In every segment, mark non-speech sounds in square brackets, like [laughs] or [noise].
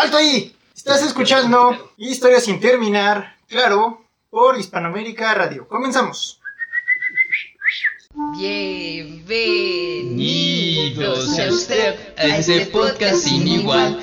¡Alto ahí! Estás escuchando Historia sin terminar, claro, por Hispanoamérica Radio. Comenzamos. Bienvenidos a usted a este podcast sin igual.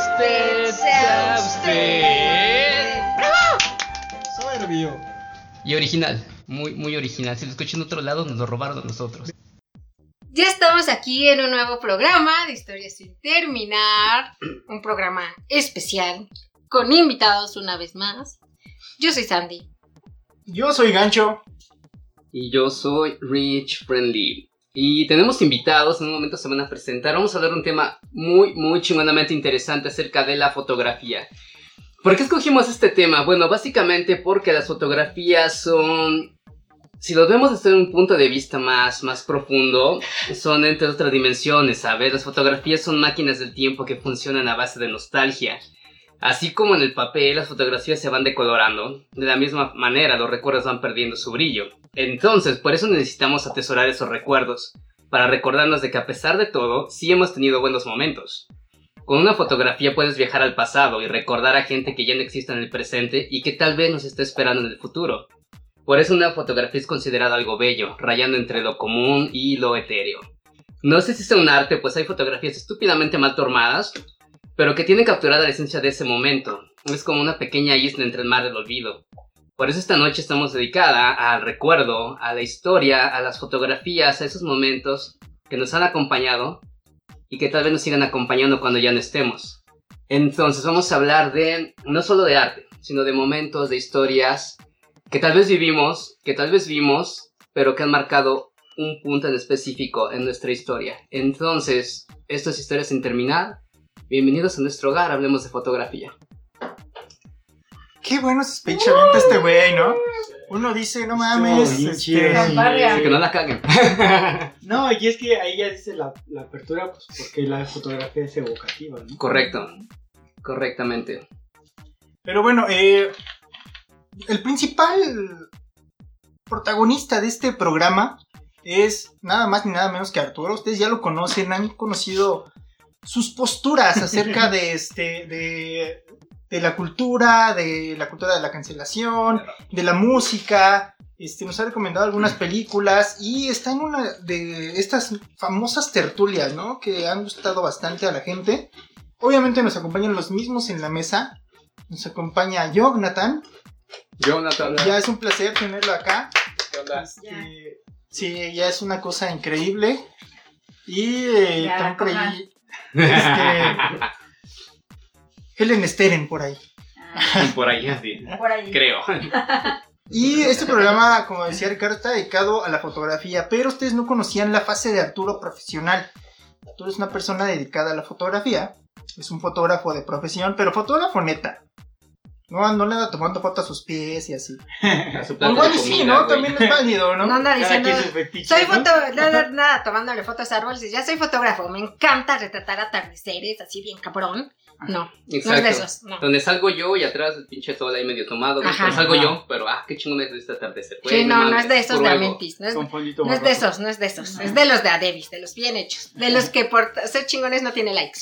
huésped sea usted. Soberbio. Y original, muy, muy original. Si lo escuchan en otro lado, nos lo robaron a nosotros. Ya estamos aquí en un nuevo programa de Historias sin terminar, un programa especial con invitados una vez más. Yo soy Sandy. Yo soy Gancho. Y yo soy Rich Friendly. Y tenemos invitados, en un momento se van a presentar. Vamos a hablar de un tema muy, muy chingonamente interesante acerca de la fotografía. ¿Por qué escogimos este tema? Bueno, básicamente porque las fotografías son... Si lo vemos desde un punto de vista más, más profundo, son entre otras dimensiones, ¿sabes? Las fotografías son máquinas del tiempo que funcionan a base de nostalgia. Así como en el papel, las fotografías se van decolorando, de la misma manera los recuerdos van perdiendo su brillo. Entonces, por eso necesitamos atesorar esos recuerdos, para recordarnos de que a pesar de todo, sí hemos tenido buenos momentos. Con una fotografía puedes viajar al pasado y recordar a gente que ya no existe en el presente y que tal vez nos esté esperando en el futuro. Por eso una fotografía es considerada algo bello, rayando entre lo común y lo etéreo. No sé si es un arte, pues hay fotografías estúpidamente mal tomadas, pero que tienen capturada la esencia de ese momento. Es como una pequeña isla entre el mar del olvido. Por eso esta noche estamos dedicada al recuerdo, a la historia, a las fotografías, a esos momentos que nos han acompañado y que tal vez nos sigan acompañando cuando ya no estemos. Entonces vamos a hablar de no solo de arte, sino de momentos, de historias que tal vez vivimos, que tal vez vimos, pero que han marcado un punto en específico en nuestra historia. Entonces, esto es Historias sin terminar. Bienvenidos a nuestro hogar, hablemos de fotografía. Qué bueno ese speech avienta este güey, ¿no? Uno dice, no mames. bien este, chido. Así que no la caguen. [laughs] No, y es que ahí ya dice la, la apertura, pues porque la fotografía es evocativa, ¿no? Correcto. Correctamente. Pero bueno, eh, el principal protagonista de este programa es nada más ni nada menos que Arturo. Ustedes ya lo conocen, han conocido sus posturas acerca de [laughs] este de, de la cultura, de la cultura de la cancelación, de la música. Este, nos ha recomendado algunas películas y está en una de estas famosas tertulias, ¿no? Que han gustado bastante a la gente. Obviamente nos acompañan los mismos en la mesa. Nos acompaña Jonathan. Jonathan. Ya es un placer tenerlo acá. Este, sí, ya es una cosa increíble. Y eh. Este, [laughs] Helen Steren por ahí. Por ahí así. Por ahí. Creo. [laughs] Y este programa, como decía Ricardo, está dedicado a la fotografía, pero ustedes no conocían la fase de Arturo profesional. Arturo es una persona dedicada a la fotografía, es un fotógrafo de profesión, pero fotógrafo neta. No, no le anda tomando fotos a sus pies y así. [laughs] A su O plato igual de y sí, ¿no? güey. También es válido, No ¿no? anda diciendo. fetiches, Soy ¿no? foto, nada, nada, tomándole fotos a árboles. y Ya soy fotógrafo. Me encanta retratar atardeceres así bien cabrón. No, no es Exacto. de esos. No. Donde salgo yo y atrás el pinche todo ahí medio tomado. Ajá. Pero salgo Ajá. yo, pero ah, qué chingón es este atardecer. güey, Sí, no, no es de esos de. Amentis. No es, no es de esos, no es de esos. Es de los de Adebis, de los bien hechos. De los que por ser chingones no tiene likes.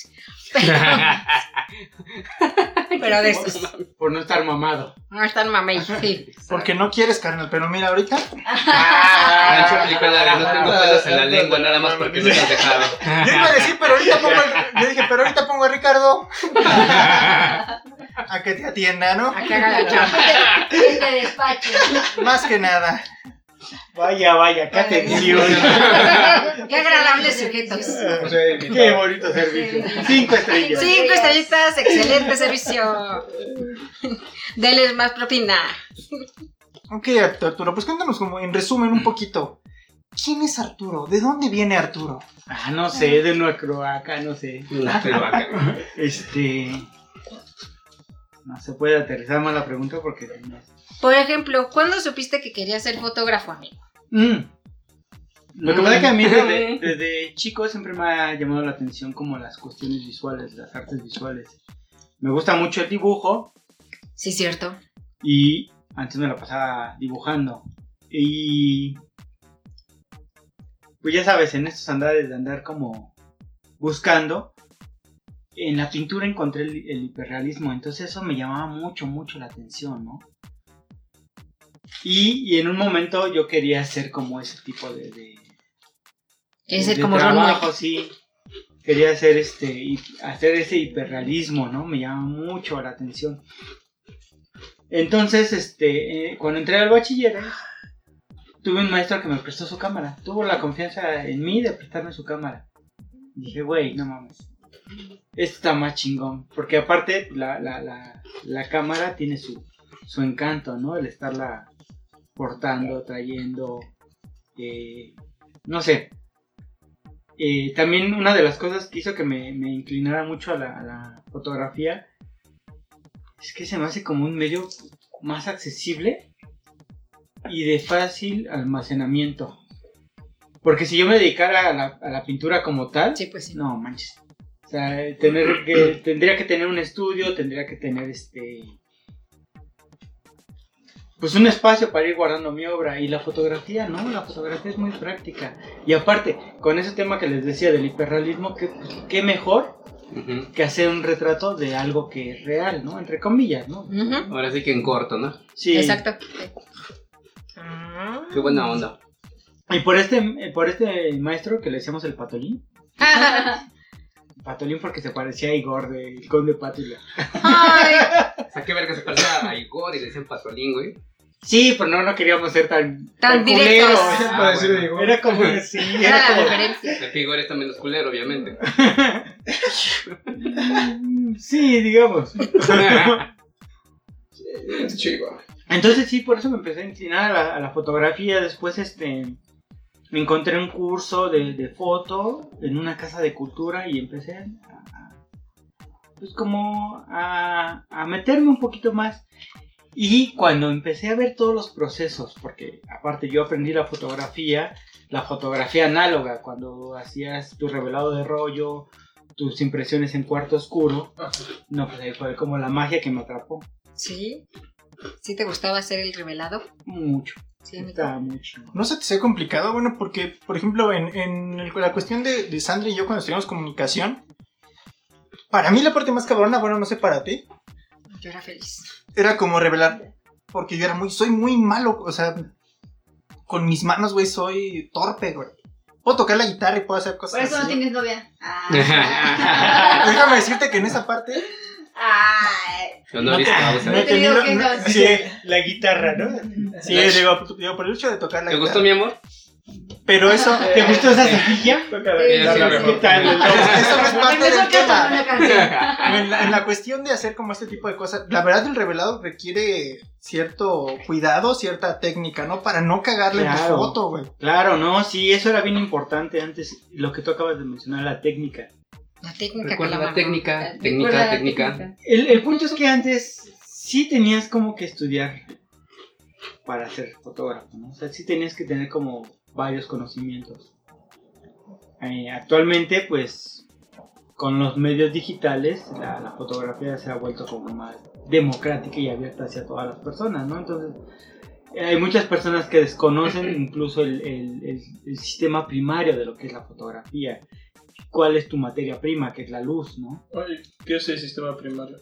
Pero, de esos. Por no estar mamado. No están mamey, sí. Porque no quieres, carnal, pero mira, ahorita. Gancho no tengo pelos en la lengua nada más porque no te has dejado. Yo iba a decir, pero ahorita pongo. el- Yo dije, pero ahorita pongo a Ricardo. A que te atienda, ¿no? A que haga la chamba. Que te despache. Más que nada. Vaya, vaya, qué atención. Qué agradables sujetos. qué bonito servicio. Cinco estrellas. Cinco estrellitas, excelente servicio. Deles más propina. Ok, Arturo, pues cuéntanos como en resumen un poquito. ¿Quién es Arturo? ¿De dónde viene Arturo? Ah, no sé, de Nueva Croacia, no sé. Una cloaca. Este. no se puede aterrizar más la pregunta porque... Por ejemplo, ¿cuándo supiste que querías ser fotógrafo, amigo? Mm. Lo que pasa es que a mí desde, [laughs] desde chico siempre me ha llamado la atención como las cuestiones visuales, las artes visuales. Me gusta mucho el dibujo Sí, cierto. y antes me la pasaba dibujando. Y pues ya sabes, en estos andares de andar como buscando, en la pintura encontré el, el hiperrealismo, entonces eso me llamaba mucho, mucho la atención, ¿no? Y, y en un momento yo quería hacer como ese tipo de, de, Es de como trabajo, sí. Quería hacer este hacer ese hiperrealismo, ¿no? Me llama mucho la atención. Entonces, este, eh, cuando entré al bachiller, tuve un maestro que me prestó su cámara. Tuvo la confianza en mí de prestarme su cámara. Dije, güey, no mames. Esto está más chingón. Porque aparte, la, la, la, la cámara tiene su, su encanto, ¿no? El estarla portando, trayendo. eh, no sé. Eh, también una de las cosas que hizo que me, me inclinara mucho a la, a la fotografía es que se me hace como un medio más accesible y de fácil almacenamiento. Porque si yo me dedicara a la, a la pintura como tal, Sí, pues sí. no manches. O sea, tener que, tendría que tener un estudio, tendría que tener este. Pues un espacio para ir guardando mi obra. Y la fotografía, no, la fotografía es muy práctica. Y aparte, con ese tema que les decía del hiperrealismo, ¿qué, qué mejor que hacer un retrato de algo que es real, ¿no? Entre comillas, ¿no? Ahora sí que en corto, ¿no? Sí. Exacto. Ah. Qué buena onda. Y por este, por este maestro que le decíamos el patolín. [laughs] Patolín porque se parecía a Igor del Conde Pátula. Ay, O sea, qué verga se parecía a Igor y le decían patolín, güey. Sí, pero no, no queríamos ser tan, Tan directos. culeros. Ah, bueno. digo. Era como, sí, era era la como, diferencia. El Igor está menos culero, obviamente. [laughs] sí, digamos. [laughs] Chivo. Entonces sí, por eso me empecé a inclinar a la, a la fotografía. Después este me encontré un curso de, de foto en una casa de cultura y empecé a, a- pues como a, a meterme un poquito más. Y cuando empecé a ver todos los procesos, porque aparte yo aprendí la fotografía, la fotografía análoga, cuando hacías tu revelado de rollo, tus impresiones en cuarto oscuro, no, pues ahí fue como la magia que me atrapó ¿Sí? ¿Sí te gustaba hacer el revelado? mucho. Sí. Está mucho. No se te sea complicado, bueno, porque, por ejemplo, en, en el- la cuestión de, de Sandra y yo cuando estudiamos comunicación, para mí la parte más cabrona, bueno, no sé para ti, Yo era feliz. era como revelar, porque yo era muy, soy muy malo, o sea, con mis manos, güey, soy torpe, güey. Puedo tocar la guitarra y puedo hacer cosas Por eso no así. tienes novia. [laughs] Ah. Déjame decirte que en esa parte, Ay. No te- no he tenido no- quejas. sí, La guitarra, ¿no? sí, digo, digo, por el hecho de tocar la ¿Te guitarra. gustó mi amor? Pero eso, ¿Te gustó esa tal? eso no es parte del tema. [laughs] En la, en la cuestión de hacer como este tipo de cosas, la verdad el revelado requiere cierto cuidado, cierta técnica, ¿no? Para no cagarle Claro. foto, güey. Claro, no, sí, eso era bien importante antes, lo que tú acabas de mencionar, la técnica. La técnica Recuerda la la técnica, Recuerda técnica, la técnica. El, el punto es que antes sí tenías como que estudiar para ser fotógrafo, ¿no? O sea, sí tenías que tener como varios conocimientos. Eh, actualmente, pues, con los medios digitales, la, la fotografía se ha vuelto como más democrática y abierta hacia todas las personas, ¿no? Entonces, hay muchas personas que desconocen [clears throat] incluso el, el- el- el sistema primario de lo que es la fotografía. ¿Cuál es tu materia prima? Que es la luz, ¿no? Oye, ¿qué es el sistema primario?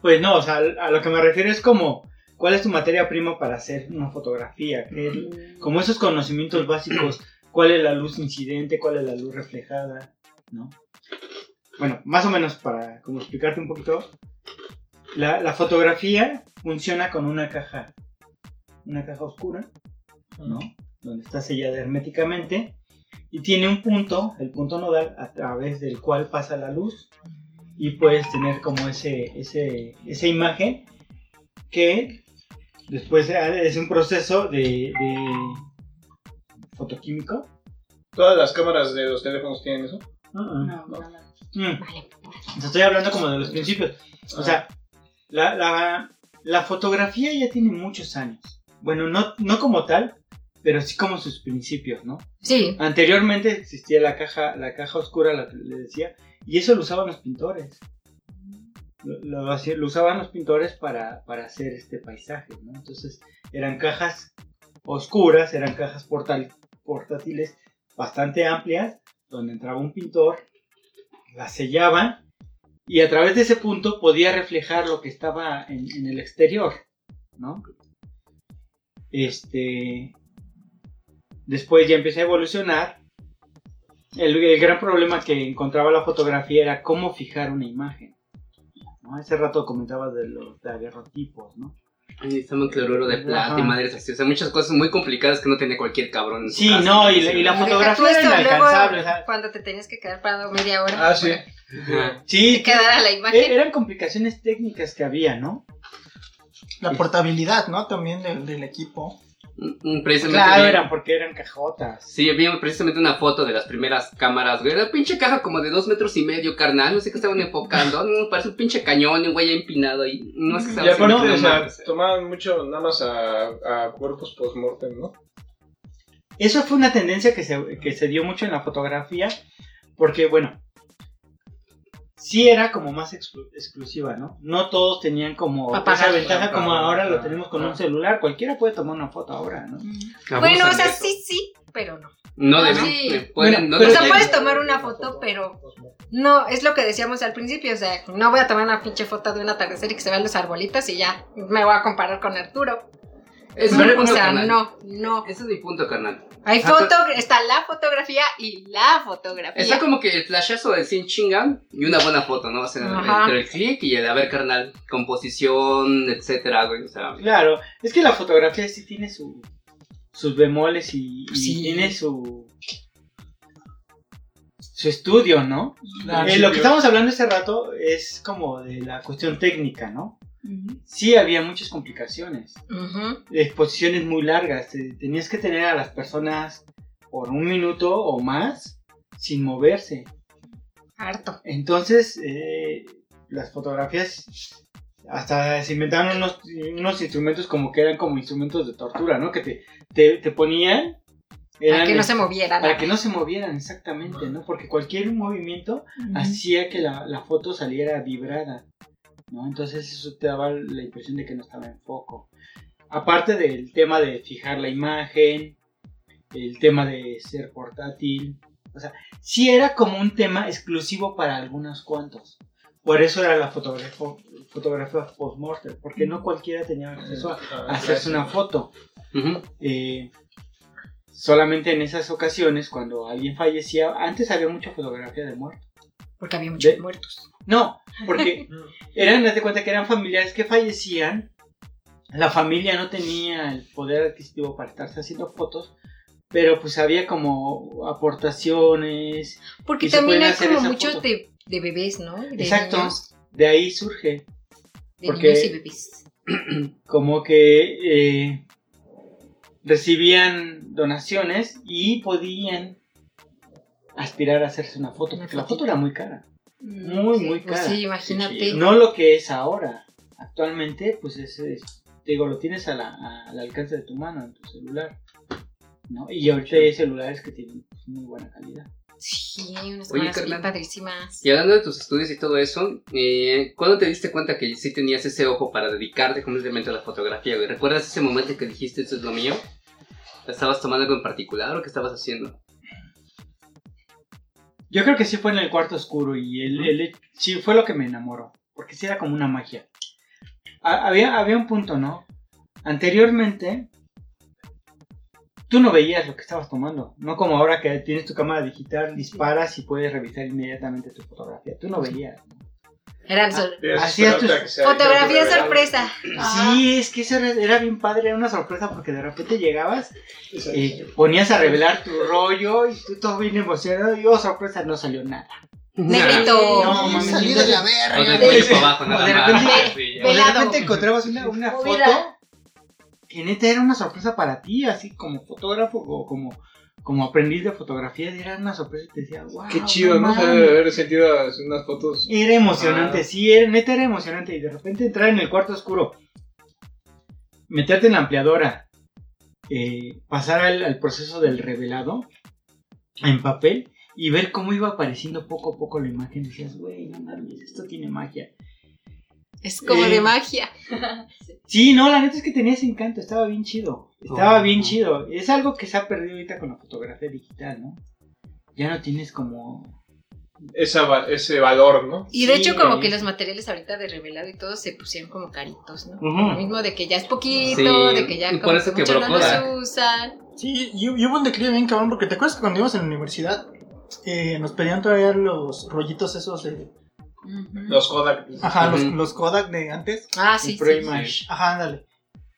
Pues no, o sea, a lo que me refiero es como, ¿cuál es tu materia prima para hacer una fotografía? ¿Qué es- como esos conocimientos básicos, [clears throat] ¿cuál es la luz incidente? ¿Cuál es la luz reflejada? ¿No? Bueno, más o menos para como explicarte un poquito, la, la fotografía funciona con una caja, una caja oscura, ¿no? Donde está sellada herméticamente y tiene un punto, el punto nodal, a través del cual pasa la luz y puedes tener como ese, ese, esa imagen que después es un proceso de, de fotoquímico. ¿Todas las cámaras de los teléfonos tienen eso? No, no, no. Mm. Estoy hablando como de los principios. O sea, la, la, la fotografía ya tiene muchos años. Bueno, no, no como tal, pero sí como sus principios, ¿no? Sí. Anteriormente existía la caja, la caja oscura, la que le decía, y eso lo usaban los pintores. Lo, lo lo usaban los pintores para, para hacer este paisaje, ¿no? Entonces eran cajas oscuras, eran cajas portátiles bastante amplias, donde entraba un pintor, las sellaban, y a través de ese punto podía reflejar lo que estaba en, el exterior, ¿no? Este, Después ya empecé a evolucionar. El gran problema que encontraba la fotografía era cómo fijar una imagen. ¿No? Hace rato comentaba de los daguerrotipos, ¿no? Necesitamos cloruro de plata Ajá. y madres así. O sea, muchas cosas muy complicadas que no tiene cualquier cabrón. en su Sí, casa, no, y la- y la fotografía era luego, inalcanzable. o sea, Cuando te tenías que quedar parado media hora. Ah, sí. Sí, Que quedara la e- imagen. eran complicaciones técnicas que había, ¿no? La portabilidad, ¿no? También del, del equipo. Precisamente. Claro, vi- eran porque eran cajotas. Sí, vi precisamente una foto de las primeras cámaras, güey. Era pinche caja como de dos metros y medio, carnal. No sé qué estaban enfocando. [laughs] No, parece un pinche cañón y un güey empinado ahí. No sé qué Y estaban aparte, haciendo, o sea, tomaban mucho nada más a, a cuerpos post-mortem, ¿no? Eso fue una tendencia que se, que se dio mucho en la fotografía, porque bueno, sí era como más exclu- exclusiva, ¿no? No todos tenían como esa ventaja como ahora lo tenemos con un celular, cualquiera puede tomar una foto ahora, ¿no? Bueno, o de sea, sí, sí, pero no. No Ah, deben. sí. pueden- Bueno, no pero- O sea, puedes tomar una foto, pero no, es lo que decíamos al principio, o sea, no voy a tomar una pinche foto de un atardecer y que se vean los arbolitos y ya me voy a comparar con Arturo. Ese es mi o punto, sea, carnal. no, no. Ese es mi punto, carnal. Hay foto, está la fotografía y la fotografía. Está como que el flashazo del sin chingan y una buena foto, ¿no? O sea, Ajá. entre el click y el, a ver, carnal, composición, etcétera, güey. O sea, Claro, es que la fotografía sí tiene su, sus bemoles y, y Sí. tiene su su estudio, ¿no? Claro. Eh, lo que estamos hablando hace rato es como de la cuestión técnica, ¿no? Sí había muchas complicaciones. Exposiciones muy largas. te- Tenías que tener a las personas por un minuto o más sin moverse. Harto. Entonces, eh, las fotografías hasta se inventaron unos, unos instrumentos como que eran como instrumentos de tortura, ¿no? Que te, te, te ponían. Para que no se movieran. para que no se movieran exactamente, ¿no? Porque cualquier movimiento hacía que la, la foto saliera vibrada, ¿no? Entonces eso te daba la impresión de que no estaba en foco. Aparte del tema de fijar la imagen, el tema de ser portátil, o sea, sí era como un tema exclusivo para algunos cuantos. Por eso era la fotografía, fotografía post-mortem, porque no cualquiera tenía acceso a, a hacerse una foto. Eh, solamente en esas ocasiones, cuando alguien fallecía, antes había mucha fotografía de muerte. Porque había muchos De- muertos. No, porque [laughs] eran, date cuenta que eran familiares que fallecían, la familia no tenía el poder adquisitivo para estarse haciendo fotos, pero pues había como aportaciones, Porque también hay como muchos de, de bebés, ¿no? De Exacto. niños. de ahí surge, De Porque- niños y bebés. [clears throat] como que eh, recibían donaciones y podían aspirar a hacerse una foto, Una porque la foto era muy cara. Muy, muy Pues cara. sí, imagínate. No lo que es ahora. Actualmente, pues es, es- te digo, lo tienes a la- a- al alcance de tu mano, en tu celular. ¿no? Y ahorita hay celulares que tienen pues, muy buena calidad. Sí, unas Oye, bien padrísimas. Y hablando de tus estudios y todo eso, eh, ¿cuándo te diste cuenta que sí tenías ese ojo para dedicarte completamente a la fotografía, güey? ¿Recuerdas ese momento que dijiste, esto es lo mío? ¿Estabas tomando algo en particular o qué estabas haciendo? Yo creo que sí fue en el cuarto oscuro y el, el- sí fue lo que me enamoró, porque sí era como una magia. Ha- había, había un punto, ¿no? Anteriormente, tú no veías lo que estabas tomando, no como ahora que tienes tu cámara digital, disparas y puedes revisar inmediatamente tu fotografía. Tú no veías. Eran Ah, sol- Hacías tus- fotografía sorpresa. Sí, es que eso era, era bien padre, era una sorpresa porque de repente llegabas y ponías a revelar tu rollo y tú todo bien emocionado y oh sorpresa, no salió nada. Negrito. No, mames, salí de la O de verga. Sí. O de más. [laughs] repente- Sí, ya. O de repente encontrabas una, una foto que neta era una sorpresa para ti, así como fotógrafo o como, como aprendiz de fotografía, era una sorpresa y te decía, wow. Qué chido, ¿no? O sea, haber sentido unas fotos. Era emocionante, Ah. sí, era, neta era emocionante. Y de repente entrar en el cuarto oscuro, meterte en la ampliadora, eh, pasar al, al proceso del revelado en papel y ver cómo iba apareciendo poco a poco la imagen. Decías, güey, no mames, esto tiene magia. Es como Eh, de magia. [laughs] Sí, no, la neta es que tenía ese encanto, estaba bien chido. Estaba Oh. bien chido. Es algo que se ha perdido ahorita con la fotografía digital, ¿no? Ya no tienes como... Esa, ese valor, ¿no? Y de Sí, hecho como que los materiales ahorita de revelado y todo se pusieron como caritos, ¿no? Lo mismo de que ya es poquito, Sí, de que ya y por como eso que mucho quebró no los usan. Sí, y, y hubo un declive bien cabrón, porque te acuerdas que cuando íbamos en la universidad eh, nos pedían todavía los rollitos esos de... Los Kodak. Ajá, los, Ujú. los Kodak de antes. Ah, sí, Pro sí. Image. Ajá, ándale.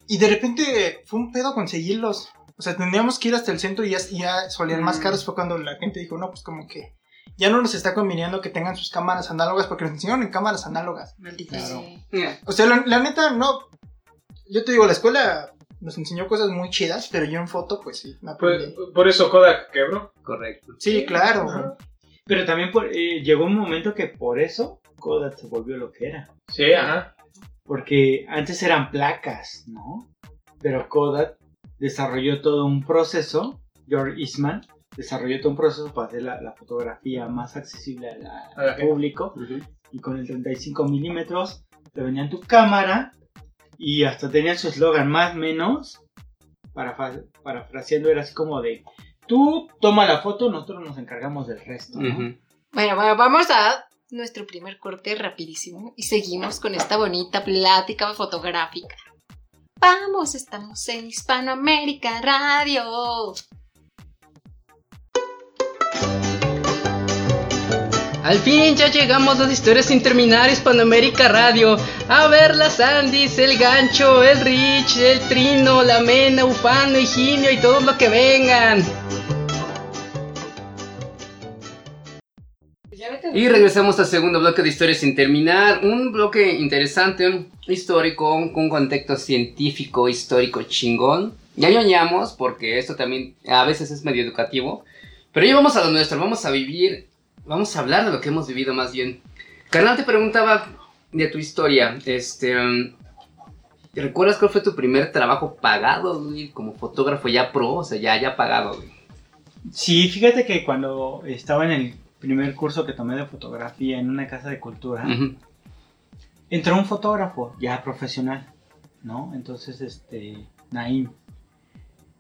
Y de repente fue un pedo conseguirlos. O sea, tendríamos que ir hasta el centro y ya, ya solían más Mm. caros. Fue cuando la gente dijo, no, pues como que ya no nos está conviniendo que tengan sus cámaras análogas porque nos enseñaron en cámaras análogas. Maldita Claro. sea. O sea, la, la neta, no. Yo te digo, la escuela nos enseñó cosas muy chidas, pero yo en foto, pues sí, me Por, aprendí. por eso Kodak quebró. Correcto. Sí, claro. Ajá. Pero también por- eh, llegó un momento que por eso Kodak se volvió lo que era. Sí, ajá. Porque antes eran placas, ¿no? Pero Kodak desarrolló todo un proceso, George Eastman desarrolló todo un proceso para hacer la, la fotografía más accesible la- al público. Y con el 35 milímetros te venía en tu cámara y hasta tenía su eslogan más menos. Para, parafraseando era así como de, tú toma la foto, nosotros nos encargamos del resto. Bueno, bueno, vamos a nuestro primer corte rapidísimo y seguimos con esta bonita plática fotográfica. Vamos, estamos en Hispanoamérica Radio. Al fin ya llegamos a las historias sin terminar Hispanoamérica Radio. A ver las Andis, el gancho, el Rich, el Trino, la Mena, Ufano, Higinio y todos los que vengan. Y regresamos al segundo bloque de historias sin terminar. Un bloque interesante, histórico, con un contexto científico, histórico chingón. Ya ñoñamos, porque esto también a veces es medio educativo. Pero ya vamos a lo nuestro, vamos a vivir, vamos a hablar de lo que hemos vivido más bien. Carnal, te preguntaba de tu historia, este... um, ¿Recuerdas cuál fue tu primer trabajo pagado, güey? Como fotógrafo ya pro, o sea, ya, ya pagado, güey. Sí, fíjate que cuando estaba en el primer curso que tomé de fotografía en una casa de cultura, Ujú. entró un fotógrafo ya profesional, ¿no? Entonces, este, Naim.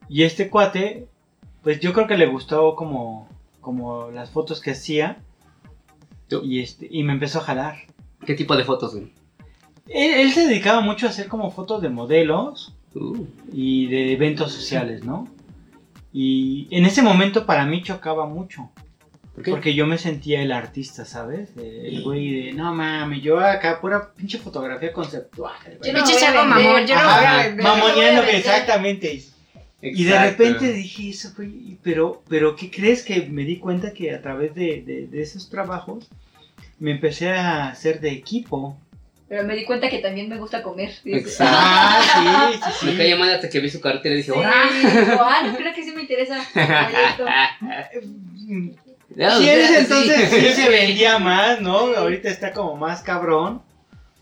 Y este cuate, pues yo creo que le gustó como, como las fotos que hacía. Tú. Y, este, y me empezó a jalar. ¿Qué tipo de fotos, güey? Él, él se dedicaba mucho a hacer como fotos de modelos Uh, y de eventos sociales, ¿no? Y en ese momento para mí chocaba mucho. Porque yo me sentía el artista, ¿sabes? El güey de, no mames, yo acá pura pinche fotografía conceptual. güey". Yo no Pinche vender, mamón, yo no Ajá, mamoneando, exactamente. Y de repente dije eso, güey, pero, pero ¿qué crees que me di cuenta que a través de, de- de esos trabajos me empecé a hacer de equipo? Pero me di cuenta que también me gusta comer. [laughs] Exacto. Ah, sí, sí, Me sí. mal hasta que vi su cartera y dije, digo, ah, no creo que sí me interesa. [laughs] [laughs] ese sí. entonces sí se vendía más, ¿no? Ahorita está como más cabrón.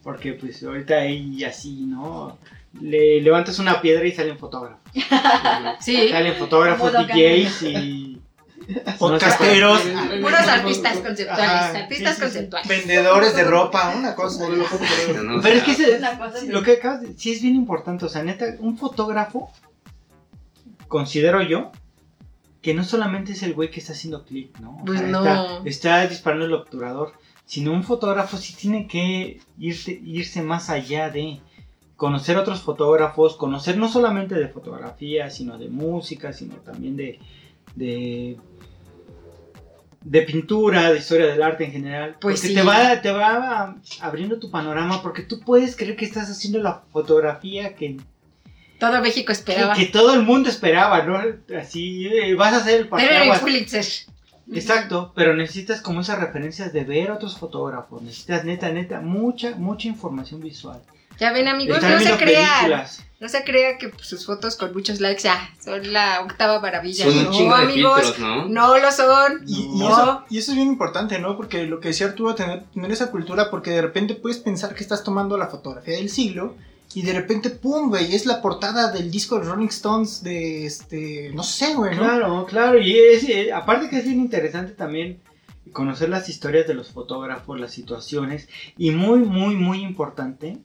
Porque pues ahorita hay así, ¿no? Le levantas una piedra y salen fotógrafos. [laughs] Sí, Salen fotógrafos, DJs y... [laughs] Podcasteros, puros artistas conceptuales, Ajá, artistas sí, sí, sí. conceptuales. vendedores de ropa, una cosa. ¿no? Pero es que ese- Una cosa así. lo que acabas de sí es bien importante, o sea, neta, un fotógrafo, considero yo, que no solamente es el güey que está haciendo clic, ¿no? O Pues sea, no. Está, está disparando el obturador, sino un fotógrafo sí tiene que irse, irse más allá de conocer otros fotógrafos, conocer no solamente de fotografía, sino de música, sino también de, de, de pintura, de historia del arte en general. Pues porque sí. te va, te va abriendo tu panorama, porque tú puedes creer que estás haciendo la fotografía que, Todo México que, esperaba. que todo el mundo esperaba, ¿no? Así, eh, vas a hacer el Pero. Pulitzer. Exacto, pero necesitas como esas referencias de ver otros fotógrafos, necesitas neta, neta, mucha, mucha información visual. Ya ven amigos, no se crean. No se crea que pues, sus fotos con muchos likes ya son la octava maravilla. Son un no, de amigos, filtros, ¿no? no lo son. Y, y no. eso, y eso es bien importante, ¿no? Porque lo que decía Arturo, tener, tener esa cultura, porque de repente puedes pensar que estás tomando la fotografía del siglo y de repente, ¡pum! güey, es la portada del disco de Rolling Stones de, este, no sé, güey, ¿no? Claro, claro, y es, eh, aparte que es bien interesante también conocer las historias de los fotógrafos, las situaciones, y muy, muy, muy importante,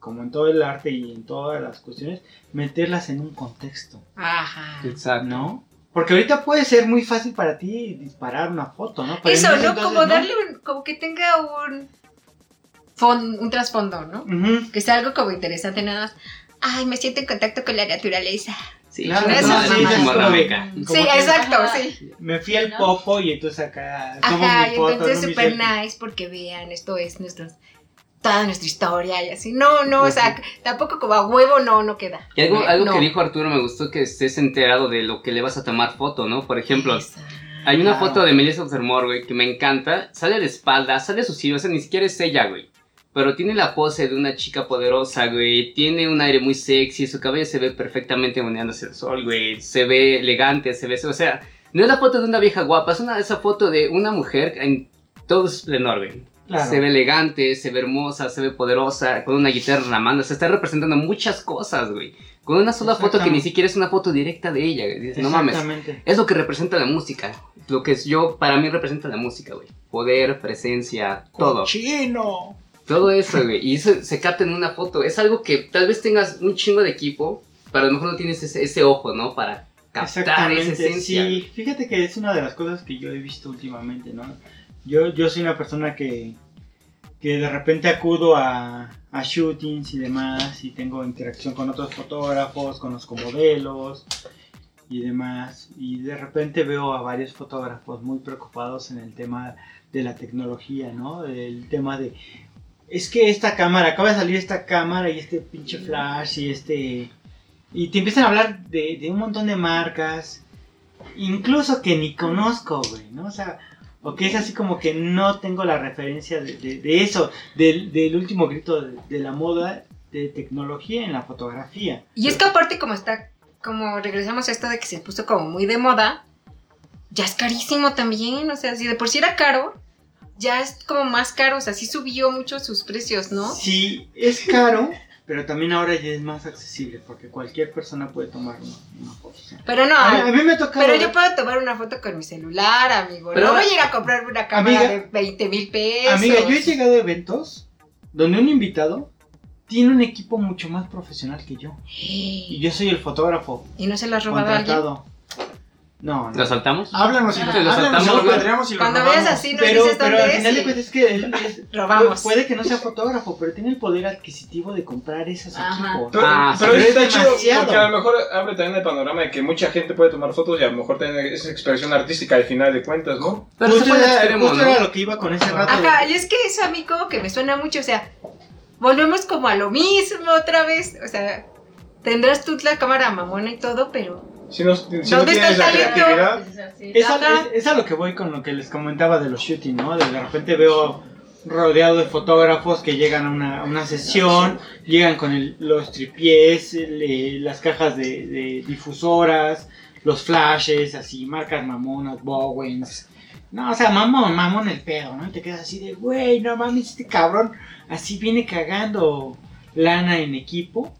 como en todo el arte y en todas las cuestiones, meterlas en un contexto, Ajá. Exacto. ¿no? Porque ahorita puede ser muy fácil para ti disparar una foto, ¿no? Eso, ¿no? entonces, Como darle un, como que tenga un un trasfondo, ¿no? Que sea algo como interesante nada más. Ay, me siento en contacto con la naturaleza. Sí, Claro, sí, es como morrámica. Como sí, que- exacto, Ajá. sí. Me fui al ¿No? popo y entonces acá Ajá, mi y foto, entonces super selfie. nice porque vean, esto es nuestro, toda nuestra historia y así. No, no, o sea, tampoco como a huevo no, no queda. Y algo, algo No. que dijo Arturo me gustó que estés enterado de lo que le vas a tomar foto, ¿no? Por ejemplo, Exacto. hay una Claro. foto de Melissa Ottermore, güey, que me encanta. Sale de espalda, sale sucio, o sea, ni siquiera es ella, güey. Pero tiene la pose de una chica poderosa, güey. Tiene un aire muy sexy. Su cabello se ve perfectamente moneándose el sol, güey. Se ve elegante, se ve... O sea, no es la foto de una vieja guapa. Es una, esa foto de una mujer en todo esplendor, güey. Claro. Se ve elegante, se ve hermosa, se ve poderosa, con una guitarra en la mano. Se está representando muchas cosas, güey. Con una sola foto que ni siquiera es una foto directa de ella, güey. Dices, no mames. Exactamente. Es lo que representa la música. Lo que es yo, para mí representa la música, güey. Poder, presencia, todo. ¡Chino! Todo eso, güey. Y eso se capta en una foto. Es algo que tal vez tengas un chingo de equipo, pero a lo mejor no tienes ese, ese ojo, ¿no? Para captar esa esencia. Sí, fíjate que es una de las cosas que yo he visto últimamente, ¿no? Yo, yo soy una persona que, que de repente acudo a, a shootings y demás y tengo interacción con otros fotógrafos, conozco modelos y demás y de repente veo a varios fotógrafos muy preocupados en el tema de la tecnología, ¿no? El tema de es que esta cámara, acaba de salir esta cámara y este pinche flash y este y te empiezan a hablar de, de un montón de marcas, incluso que ni conozco, güey, ¿no? O sea, o que es así como que no tengo la referencia de, de- de eso, del, del último grito de, de la moda de tecnología en la fotografía. Y es que aparte como está, como regresamos a esto de que se puso como muy de moda, ya es carísimo también, o sea, si de por sí era caro, ya es como más caro, o sea, sí subió mucho sus precios, ¿no? Sí, es caro, [laughs] pero también ahora ya es más accesible, porque cualquier persona puede tomar una, una foto. Pero no, A, mí, a mí me ha tocado... pero yo puedo tomar una foto con mi celular, amigo. Pero no voy a ir a comprarme una cámara Amiga- de 20 mil pesos. Amiga, yo he llegado a eventos donde un invitado tiene un equipo mucho más profesional que yo. [gasps] Y yo soy el fotógrafo ¿Y no se lo has robado a alguien? No, no. ¿Lo saltamos? Háblanos y Ah. háblanos y saltamos, lo cuadremos y lo Cuando robamos. veas así, no pero, dices pero dónde al es. final de y- cuentas es que él es- Robamos. puede que no sea fotógrafo, pero tiene el poder adquisitivo de comprar esos Ajá. equipos. Pero, Ah, pero sí. está Es chido porque a lo mejor abre también el panorama de que mucha gente puede tomar fotos y a lo mejor tener esa expresión artística al final de cuentas, ¿no? Pero justo al era, extremo, justo ¿no? era lo que iba con ese rato. Ajá, y es que eso a mí como que me suena mucho, o sea, volvemos como a lo mismo otra vez, o sea, tendrás tú la cámara mamona y todo, pero Si no, si no ¿Dónde está tienes el la talento? creatividad, Es a, es- es a lo que voy con lo que les comentaba de los shooting, ¿no? De, de repente veo rodeado de fotógrafos que llegan a una, a una sesión, llegan con el- los tripiés, el, eh, las cajas de, de difusoras, los flashes, así, marcas mamonas, Bowens. No, o sea, mamón, mamón el pedo, ¿no? Y te quedas así de, güey, no mames, este cabrón así viene cagando lana en equipo.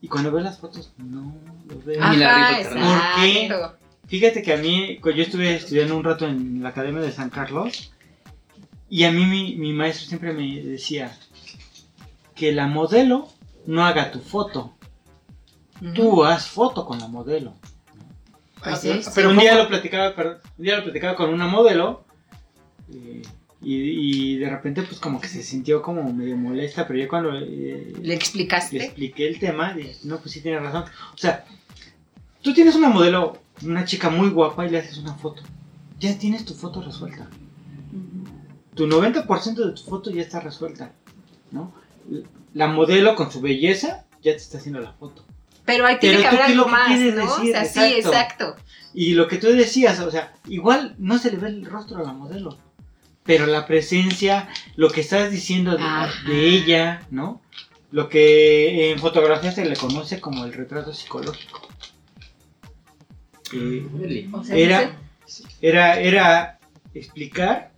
Y cuando ves las fotos, no lo veo. Ah, ni la ajá, rifa, carnal. ¿Por qué? exacto. Fíjate que a mí, yo estuve estudiando un rato en la Academia de San Carlos y a mí mi, mi maestro siempre me decía que la modelo no haga tu foto, tú haz foto con la modelo. Pues sí, sí. Pero un día lo platicaba, perdón, un día lo platicaba con una modelo eh, y, y de repente pues como que se sintió como medio molesta, pero yo cuando eh, ¿Le le explicaste? expliqué el tema, dije, no, pues sí tienes razón. O sea, tú tienes una modelo, una chica muy guapa y le haces una foto. Ya tienes tu foto resuelta. Tu 90% de tu foto ya está resuelta, ¿no? La modelo con su belleza ya te está haciendo la foto. Pero ahí tiene Pero que haber ¿qué es lo algo que más, quieres ¿no? decir? o sea, sí, exacto. Y lo que tú decías, o sea, igual no se le ve el rostro a la modelo, pero la presencia, lo que estás diciendo de, ella, ¿no? lo que en fotografía se le conoce como el retrato psicológico. Eh, Órale. O sea, era, era, era explicar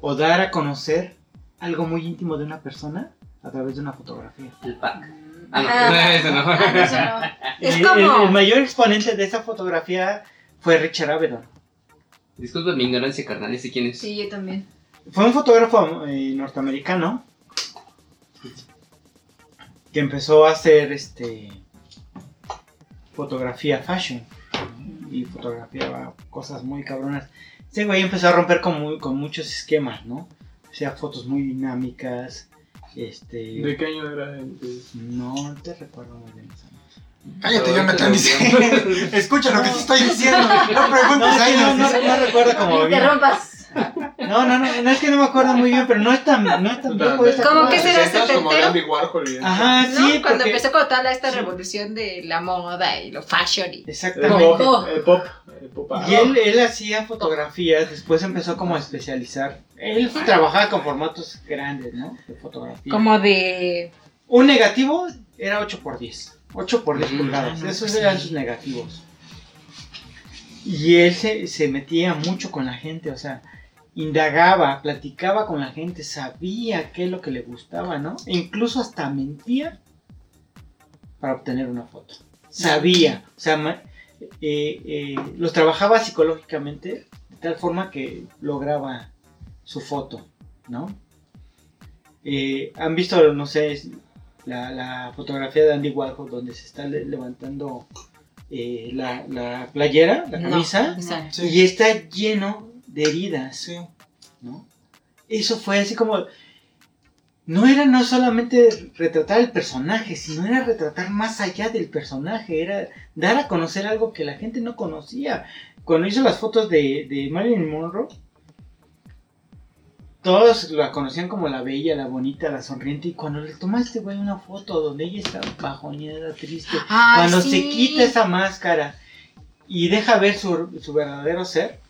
o dar a conocer algo muy íntimo de una persona a través de una fotografía. El pack. Ah, no, Ah. [laughs] eso no. Ah, no, eso no. [laughs] Es El- como- el, el mayor exponente de esa fotografía fue Richard Avedon. Disculpa mi ignorancia, carnal. ¿Ese quién es? Sí, yo también. Fue un fotógrafo eh, norteamericano que empezó a hacer este fotografía fashion y fotografiaba cosas muy cabronas. Ese güey empezó a romper con, muy- con muchos esquemas, ¿no? Hacía fotos muy dinámicas. Este. ¿De qué año era? el- No te recuerdo muy bien. los años. Cállate, Jonathan. lo Dice. [laughs] Escucha lo que te estoy diciendo. No preguntes No, años. no- no recuerdo como No bien. interrumpas. No, no, no, no es que no me acuerdo muy bien, pero no es tan, no es tan viejo esa ¿Cómo cosa. que será como setentero? Andy Warhol. y- Ajá, ¿No? sí, Cuando porque- empezó con toda esta revolución de la moda y lo fashion y... El Exactamente. pop, el pop, el pop. Y él, él hacía fotografías, después empezó como a especializar. Él trabajaba con formatos grandes, ¿no? De fotografía. Como de... Un negativo era 8x10. 8x10 Mm. pulgadas. Ah, no, Esos sí. eran sus negativos. Y él se, se metía mucho con la gente, o sea, indagaba, platicaba con la gente, sabía qué es lo que le gustaba, ¿no? E incluso hasta mentía para obtener una foto. Sabía, o sea, eh, eh, los trabajaba psicológicamente de tal forma que lograba su foto, ¿no? Eh, Han visto, no sé, la, la fotografía de Andy Warhol donde se está le- levantando eh, la, la playera, la No, camisa, y está lleno de heridas, Sí. ¿no? Eso fue así como... No era no solamente retratar el personaje, sino era retratar más allá del personaje, era dar a conocer algo que la gente no conocía. Cuando hizo las fotos de, de Marilyn Monroe, todos la conocían como la bella, la bonita, la sonriente, y cuando le toma a este güey una foto donde ella está bajoneada, triste, Ay, cuando sí. se quita esa máscara y deja ver su, su verdadero ser,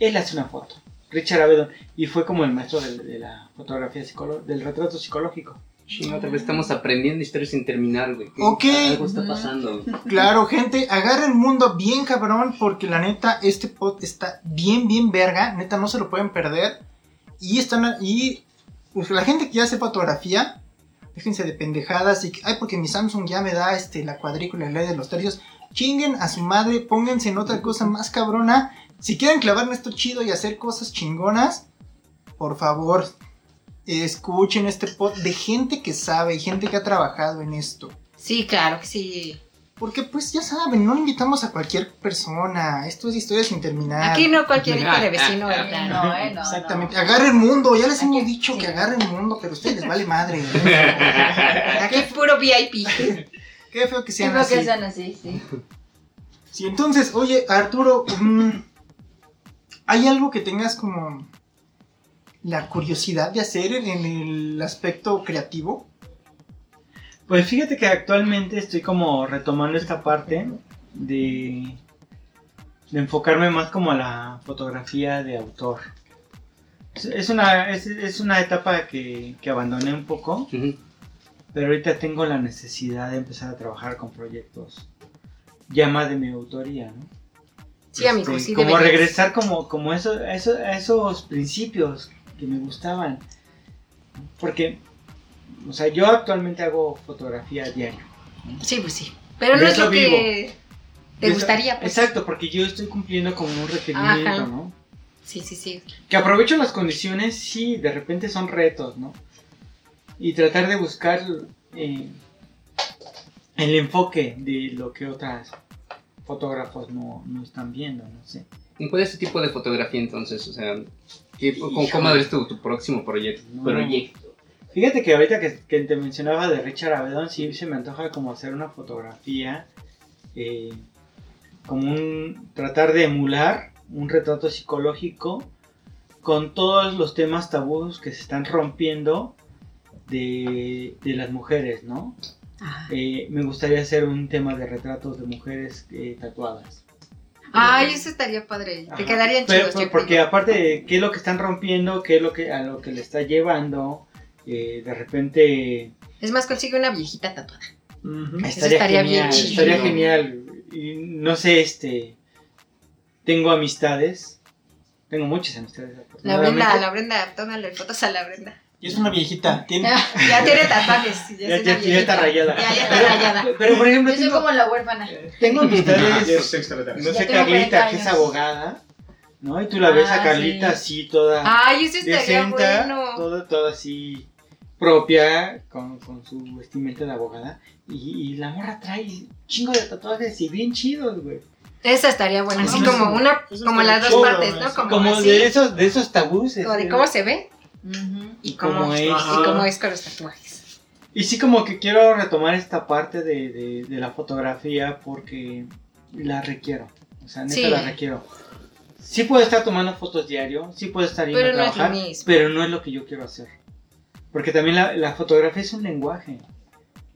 él hace una foto. Richard Avedon. Y fue como el maestro de, de la fotografía del retrato psicológico. Chinga, otra vez estamos aprendiendo historias sin terminar, güey. Ok. Algo está pasando. güey. [laughs] Claro, gente, agarra el mundo bien cabrón porque la neta, este pod está bien, bien verga. Neta, no se lo pueden perder. Y están, y pues, la gente que ya hace fotografía, déjense de pendejadas y que, ay, porque mi Samsung ya me da este, la cuadrícula y la de los tercios. Chinguen a su madre, pónganse en otra cosa más cabrona. Si quieren clavar en esto chido y hacer cosas chingonas, por favor, escuchen este pod de gente que sabe y gente que ha trabajado en esto. Sí, claro que sí. Porque pues ya saben, no invitamos a cualquier persona. Esto es historia sin terminar. Aquí no cualquier hijo de vecino Eh, entra. No, eh, no. Exactamente. no. Agarren mundo. Ya les hemos dicho sí. que agarren mundo, pero a ustedes les vale madre. [laughs] Aquí puro VIP. [laughs] Qué feo que sean creo así. que sean así, sí. Sí, entonces, oye, Arturo, mm, ¿hay algo que tengas como la curiosidad de hacer en el aspecto creativo? Pues fíjate que actualmente estoy como retomando esta parte de, de enfocarme más como a la fotografía de autor. Es- una, es, es una etapa que, que abandoné un poco, pero ahorita tengo la necesidad de empezar a trabajar con proyectos ya más de mi autoría, ¿no? Sí, amigo, Este, sí como deberías. regresar como, como eso, a eso- a esos principios que me gustaban. Porque, o sea, yo actualmente hago fotografía diaria. Sí, pues sí. Pero no es lo que te eso- gustaría. Pues. Exacto, porque yo estoy cumpliendo como un requerimiento, Ajá. ¿no? Sí, sí, sí. Que aprovecho las condiciones, sí, de repente son retos, ¿no? Y tratar de buscar eh, el enfoque de lo que otras fotógrafos no, no están viendo, no sé. ¿Y cuál es tu tipo de fotografía entonces? O sea, ¿qué- ¿cómo, ves tu, tu próximo proyecto? No. proyecto? Fíjate que ahorita que, que te mencionaba de Richard Avedon, sí se me antoja como hacer una fotografía, eh, como un, tratar de emular un retrato psicológico con todos los temas tabús que se están rompiendo de, de las mujeres, ¿no? Eh, me gustaría hacer un tema de retratos de mujeres eh, tatuadas. Ay, eso estaría padre. Te quedarían Pero- chidos, yo porque creo. aparte de qué es lo que están rompiendo, qué es lo que a lo que le está llevando, eh, de repente Es más, consigue una viejita tatuada. Eso estaría bien genial, chido. Estaría genial. Y no sé, este. Tengo amistades. Tengo muchas amistades. La Brenda, la Brenda, tómale fotos a la Brenda. Y es una viejita. Tiene... Ya, Ya tiene tatuajes. Ya, Ya, ya- ya está rayada. Ya, ya está rayada. Pero por ejemplo, Yo soy tengo, como la huérfana. tengo amistades. [laughs] No sé, Ya tengo 40 Carlita, que es abogada. ¿No? Y tú la ves a Ah, Carlita sí. así, toda. Ay, eso estaría decenta, bueno. toda, toda así propia, con, con su vestimenta de abogada. Y, y la morra trae chingo de tatuajes y bien chidos, güey. Esa estaría buena. Así como una, como las dos partes, ¿no? Como, Como de esos, de esos tabús. como de este, cómo se ve Ujú. y Y cómo, cómo es. y Ajá. cómo es con los tatuajes. Y sí, como que quiero retomar esta parte de, de, de la fotografía porque la requiero. O sea, neta Sí. la requiero. Sí puedo estar tomando fotos diario, sí puedo estar yendo Pero a no es trabajar, pero no es lo que yo quiero hacer. Porque también la, la fotografía es un lenguaje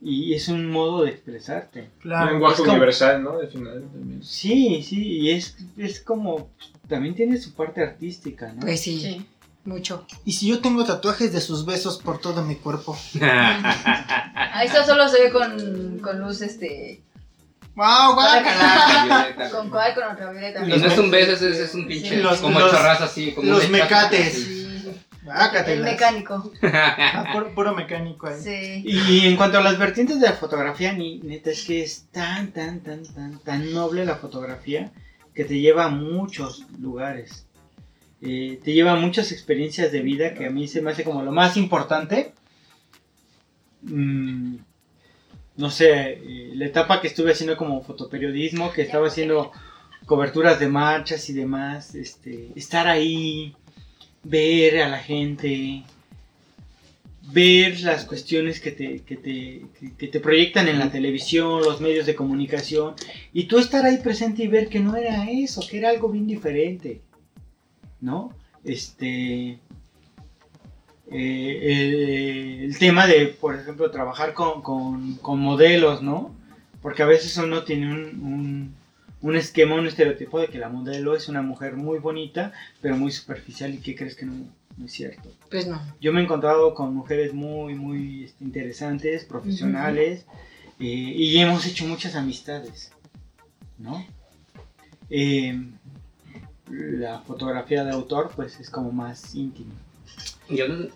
y es un modo de expresarte. Un Claro. lenguaje es como- universal, ¿no? Al final también. Sí, sí, y es, es como, también tiene su parte artística, ¿no? Pues sí, Sí. Mucho. Y si yo tengo tatuajes de sus besos por todo mi cuerpo. Ah, Esto solo se ve con, con luz, este. ¡Wow, guácala! ¿Con cuál? Con ultravioleta. Y no es un beso, es, es un pinche. Sí. Los- como los- así. Como los mecates. Sí. El mecánico. [laughs] Ah, puro, puro mecánico ahí. Sí. Y en cuanto a las vertientes de la fotografía, ni, neta, es que es tan, tan, tan, tan, tan noble la fotografía que te lleva a muchos lugares. Eh, te lleva muchas experiencias de vida que a mí se me hace como lo más importante. Mm, no sé, eh, la etapa que estuve haciendo como fotoperiodismo, que estaba haciendo coberturas de marchas y demás, este, estar ahí, ver a la gente, ver las cuestiones que te, que te, que te proyectan en la televisión, los medios de comunicación, y tú estar ahí presente y ver que no era eso, que era algo bien diferente, ¿no? Este... eh, el, el tema de, por ejemplo, trabajar con, con- con modelos, ¿no? Porque a veces uno tiene un, un, un esquema, un estereotipo de que la modelo es una mujer muy bonita, pero muy superficial y que crees que no, no es cierto. Pues no. Yo me he encontrado con mujeres muy, muy este, interesantes, profesionales, eh, y hemos hecho muchas amistades, ¿no? Eh, la fotografía de autor, pues, es como más íntima. Yo no-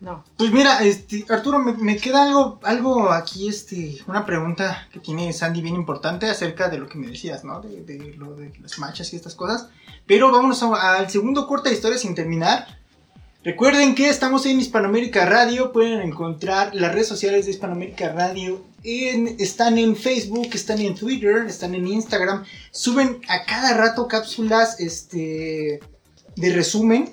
No. Pues mira, este, Arturo, me, me queda algo, algo aquí, este, una pregunta que tiene Sandy bien importante acerca de lo que me decías, ¿no? De, de lo de las marchas y estas cosas. Pero vámonos al segundo corte de historia sin terminar. Recuerden que estamos en Hispanoamérica Radio, pueden encontrar las redes sociales de Hispanoamérica Radio. en- están en Facebook, están en Twitter, están en Instagram. Suben a cada rato cápsulas este, de resumen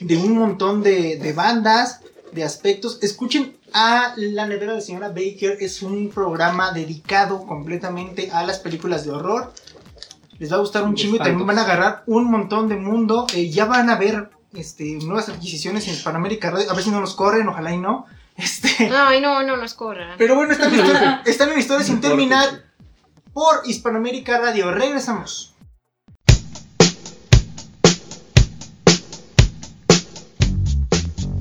de un montón de, de bandas, de aspectos. Escuchen a La Nevera de Señora Baker, es un programa dedicado completamente a las películas de horror. Les va a gustar un chingo y también van a agarrar un montón de mundo. Eh, ya van a ver este, nuevas adquisiciones en Hispanoamérica Radio. A ver si no nos corren, ojalá y no. Este, Ay, no, no nos corran. pero bueno, están en, historia, [laughs] están en historia sin terminar por Hispanoamérica Radio. Regresamos.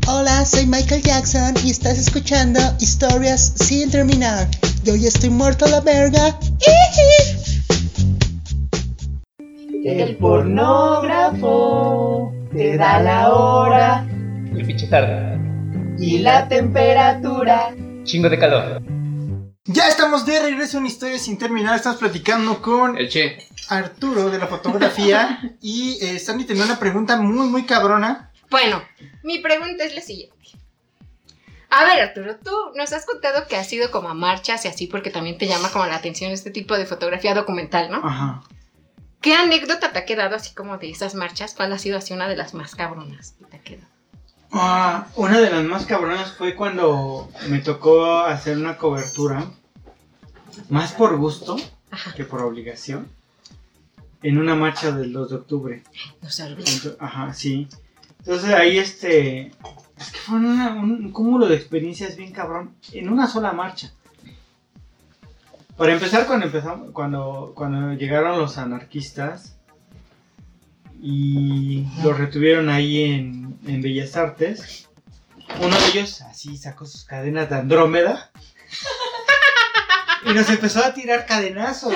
Hola, soy Michael Jackson y estás escuchando Historias sin terminar. Yo ya estoy muerto a la verga. El pornógrafo te da la hora El pinche tarde. y la temperatura. Chingo de calor. Ya estamos de regreso en Historias sin terminar. Estamos platicando con El che. Arturo de la fotografía [laughs] y eh, Sandy tenía una pregunta muy, muy cabrona. Bueno, mi pregunta es la siguiente. A ver, Arturo, tú nos has contado que has ido como a marchas y así porque también te llama como la atención este tipo de fotografía documental, ¿no? Ajá. ¿Qué anécdota te ha quedado así como de esas marchas? ¿Cuál ha sido así una de las más cabronas que te ha quedado? Ah, una de las más cabronas fue cuando me tocó hacer una cobertura, más por gusto Ajá. que por obligación, en una marcha del 2 de octubre. No se olvida. Ajá, sí. Entonces ahí este... Es que fue una- un cúmulo de experiencias bien cabrón en una sola marcha. Para empezar, cuando empezamos, cuando, cuando llegaron los anarquistas y los retuvieron ahí en, en Bellas Artes, uno de ellos así sacó sus cadenas de Andrómeda y nos empezó a tirar cadenazos.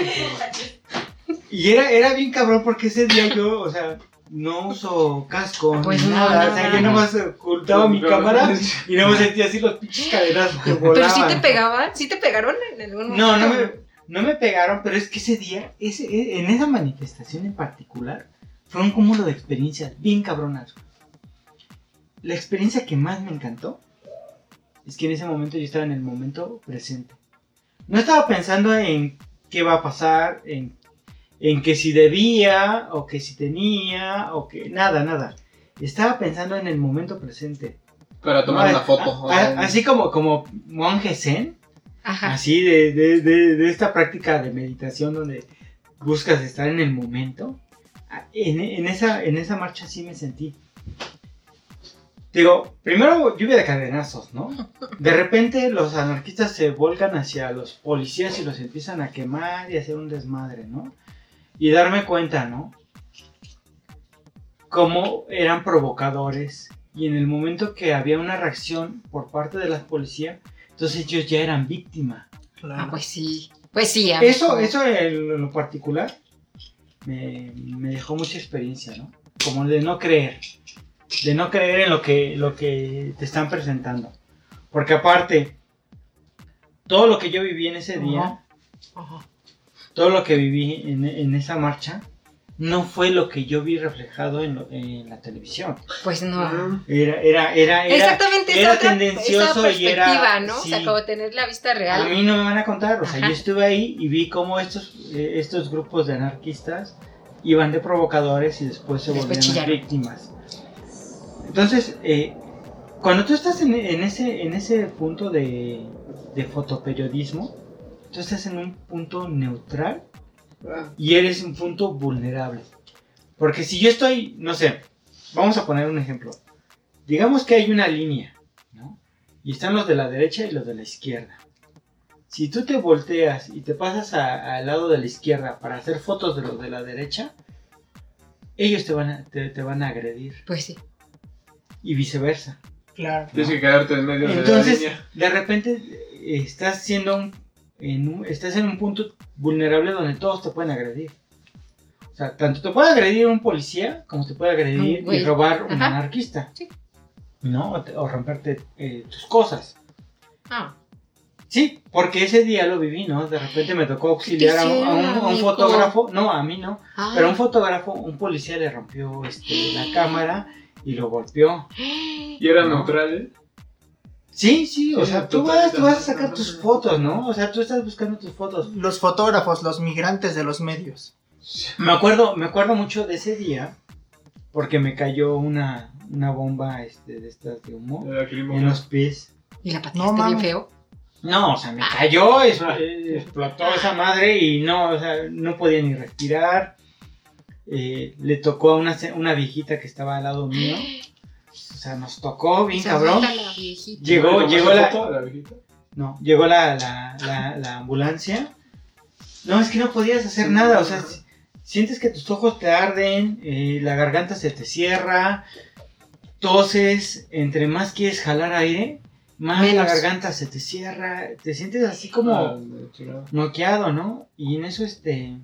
Y era, era bien cabrón porque ese día yo, o sea, no uso casco Pues ni no, nada. no, o sea, no. yo nomás ocultaba mi cámara y no me sentía así los pinches cadenazos que Pero volaban. sí te pegaban, sí te pegaron en algún momento. No, no me, no me pegaron, pero es que ese día, ese, en esa manifestación en particular, fue un cúmulo de experiencias bien cabronas. La experiencia que más me encantó es que en ese momento yo estaba en el momento presente. No estaba pensando en qué va a pasar, en, en que si debía, o que si tenía, o que nada, nada. Estaba pensando en el momento presente. Para tomar Ah, una foto. Así como, como monje zen, Ajá. así de, de, de, de esta práctica de meditación donde buscas estar en el momento. En, en esa, en esa marcha sí me sentí. Digo, primero lluvia de cadenazos, ¿no? De repente los anarquistas se volcan hacia los policías y los empiezan a quemar y hacer un desmadre, ¿no? Y darme cuenta, ¿no? Cómo eran provocadores y en el momento que había una reacción por parte de la policía, entonces ellos ya eran víctimas. Ah, pues sí. Pues sí, Eso, eso en lo particular me, me dejó mucha experiencia, ¿no? Como de no creer. De no creer en lo que, lo que te están presentando. Porque aparte, todo lo que yo viví en ese día, Ajá. Todo lo que viví en, en esa marcha, no fue lo que yo vi reflejado en, lo- en la televisión. Pues no. Era, era, era, era, Exactamente, era otra- tendencioso esa y era. perspectiva, ¿no? sí. O sea, como tener la vista real. A mí no me van a contar, o sea, Ajá. yo estuve ahí y vi cómo estos, eh, estos grupos de anarquistas iban de provocadores y después se Después volvían víctimas. Entonces, eh, cuando tú estás en, en ese, en ese punto de, de fotoperiodismo, tú estás en un punto neutral y eres un punto vulnerable. Porque si yo estoy, no sé, vamos a poner un ejemplo. Digamos que hay una línea, ¿no? Y están los de la derecha y los de la izquierda. Si tú te volteas y te pasas a- al lado de la izquierda para hacer fotos de los de la derecha, ellos te van a, te, te van a agredir. Pues sí. Y viceversa. Claro. Tienes que quedarte en medio de la Entonces, línea. de repente estás siendo un, en un- estás en un punto vulnerable donde todos te pueden agredir. O sea, tanto te puede agredir un policía como te puede agredir y robar un anarquista. Sí. ¿No? O, te- o romperte eh, tus cosas. Ah. Sí, porque ese día lo viví, ¿no? De repente me tocó auxiliar a un, a un- a un hicieron, amigo? fotógrafo. No, a mí no. Ah. Pero a un fotógrafo, un policía le rompió este, la cámara y lo golpeó. [gasps] Y era No. neutral. Sí, sí, o sea, tú vas, tú vas a sacar tus fotos, ¿no? O sea, tú estás buscando tus fotos. Los fotógrafos, los migrantes de los medios. Me acuerdo, me acuerdo mucho de ese día porque me cayó una, una bomba este, de estas de humo en los pies. Y la No, pateaste bien mames. feo. No, o sea, me cayó, eh, explotó esa madre y no, o sea, no podía ni respirar. Eh, le tocó a una, se- una viejita que estaba al lado mío. [gasps] O sea, nos tocó bien O sea, cabrón. Llegó, ¿Tomaste llegó la, foto a la viejita? No, llegó la, la, la, la ambulancia. No, es que no podías hacer nada. O sea, si- sientes que tus ojos te arden, eh, la garganta se te cierra, toses, entre más quieres jalar aire, más la garganta se te cierra, te sientes así como Ah, noqueado, ¿no? Y en eso este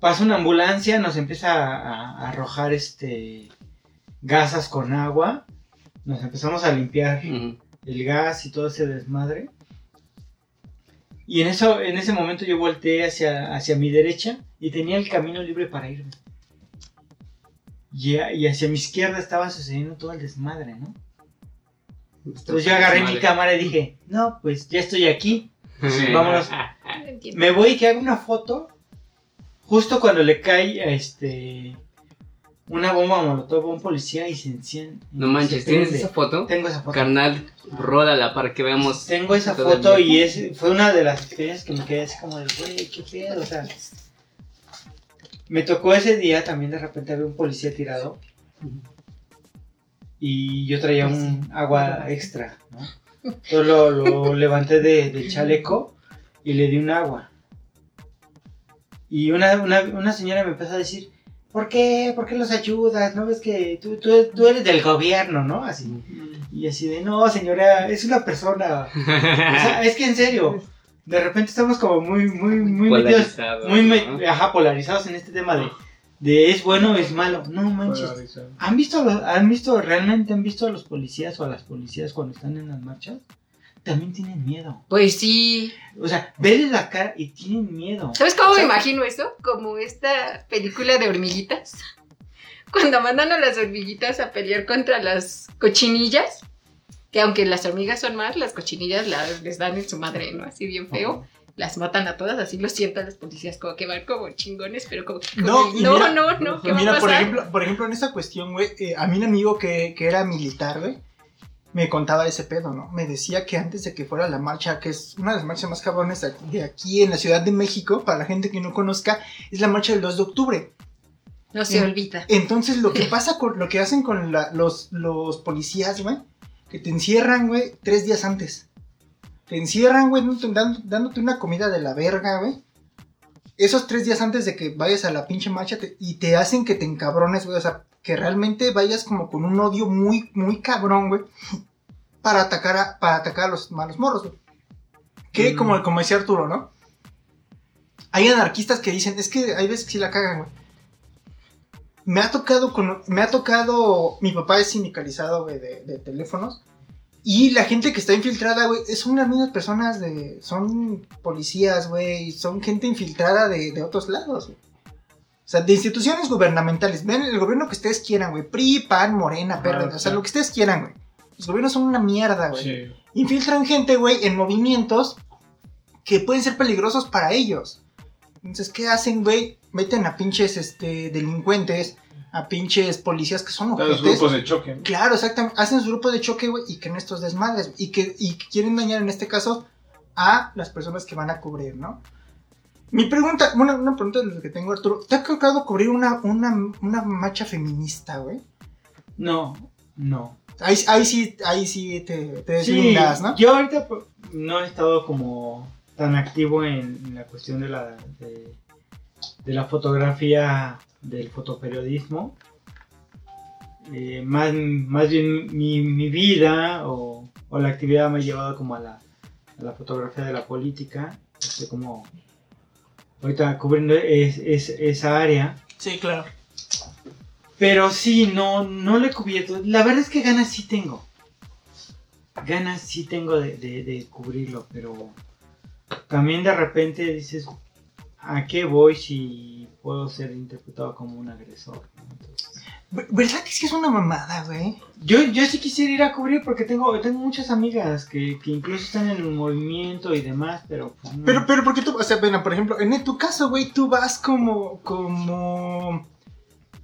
pasa una ambulancia, nos empieza a, a arrojar este gasas con agua, nos empezamos a limpiar el gas y todo ese desmadre. Y en eso, en ese momento yo volteé hacia, hacia mi derecha y tenía el camino libre para irme. Y, a- y hacia mi izquierda estaba sucediendo todo el desmadre, ¿no? Entonces yo agarré mi cámara y dije, no, pues ya estoy aquí, Sí. vámonos. [laughs] Me voy y que haga una foto justo cuando le cae a este una bomba molotov a un policía y se enciende. No manches, ¿tienes esa foto? Tengo esa foto. Carnal, rólala para que veamos. Tengo esa foto y es, fue una de las experiencias que me quedé así como de, güey, qué pedo, o sea. Me tocó ese día también de repente había un policía tirado y yo traía un agua extra, ¿no? Entonces lo, lo [laughs] levanté de, chaleco y le di un agua. Y una, una, una señora me empezó a decir, ¿por qué? ¿Por qué los ayudas? ¿No ves que tú, tú, tú eres del gobierno, ¿no? Así. Y así de, no, señora, es una persona. O sea, es que en serio, de repente estamos como muy, muy, muy metidos, Polarizado, muy, ¿no? me- ajá, polarizados en este tema de, de es bueno o es malo. No manches. ¿Han visto, a los- han visto, realmente han visto a los policías o a las policías cuando están en las marchas? También tienen miedo. Pues sí. O sea, verles la cara y tienen miedo. ¿Sabes cómo me ¿Sabes? imagino eso? Como esta película de hormiguitas. [laughs] Cuando mandan a las hormiguitas a pelear contra las cochinillas. Que aunque las hormigas son más, las cochinillas las- les dan en su madre, ¿no? Así bien feo. Las matan a todas, así lo sientan los policías, como que van como chingones, pero como que. No, y no, mira- no, no, ¿qué va a Mira, por pasar? ejemplo, por ejemplo, en esta cuestión, güey, eh, a mí un amigo que, que era militar, güey, me contaba ese pedo, ¿no? Me decía que antes de que fuera la marcha, que es una de las marchas más cabrones de aquí en la Ciudad de México, para la gente que no conozca, es la marcha del 2 de octubre. No se olvida. Entonces, lo que [laughs] pasa con lo que hacen con la- los, los policías, güey, que te encierran, güey, tres días antes. Te encierran, güey, dándote, dándote una comida de la verga, güey. Esos tres días antes de que vayas a la pinche marcha te- y te hacen que te encabrones, güey. O sea, que realmente vayas como con un odio muy, muy cabrón, güey. Para atacar a, para atacar a los malos morros, güey. Que, Mm. como, como decía Arturo, ¿no? Hay anarquistas que dicen, es que hay veces que sí la cagan, güey. Me ha tocado con, me ha tocado, mi papá es sindicalizado, güey, de, de teléfonos. Y la gente que está infiltrada, güey, son las mismas personas de, son policías, güey, son gente infiltrada de, de otros lados, güey. O sea, de instituciones gubernamentales. Ven el gobierno que ustedes quieran, güey. PRI, PAN, Morena, PRD. o sea, lo que ustedes quieran, güey. Los gobiernos son una mierda, güey. Sí. Infiltran gente, güey, en movimientos que pueden ser peligrosos para ellos. Entonces, ¿qué hacen, güey? Meten a pinches este, delincuentes, a pinches policías que son Los ojetes. grupos de choque. ¿no? Claro, exactamente. Hacen su grupo de choque, güey, y que en estos desmadres. Y que, y que quieren dañar, en este caso, a las personas que van a cubrir, ¿no? Mi pregunta, una, una pregunta de las que tengo, Arturo. ¿Te ha tocado cubrir una, una, una marcha feminista, güey? No, no. Ahí, ahí sí, ahí sí te, te Sí, deslindas, ¿no? yo ahorita pues, no he estado como tan activo en, en la cuestión de la de, de la fotografía del fotoperiodismo. Eh, más, más bien mi, mi vida o, o la actividad me ha llevado como a la, a la fotografía de la política. Estoy como ahorita cubriendo es- es- esa área. Sí, claro. Pero sí, no, no le he cubierto. La verdad es que ganas sí tengo. Ganas sí tengo de, de- de cubrirlo, pero también de repente dices, ¿a qué voy si puedo ser interpretado como un agresor? ¿no? ¿Verdad que sí es una mamada, güey? yo, yo sí quisiera ir a cubrir porque tengo, tengo muchas amigas que, que incluso están en el movimiento y demás, pero pues, no. Pero, pero, porque tú, o sea, bueno, por ejemplo, en tu caso, güey, tú vas como, como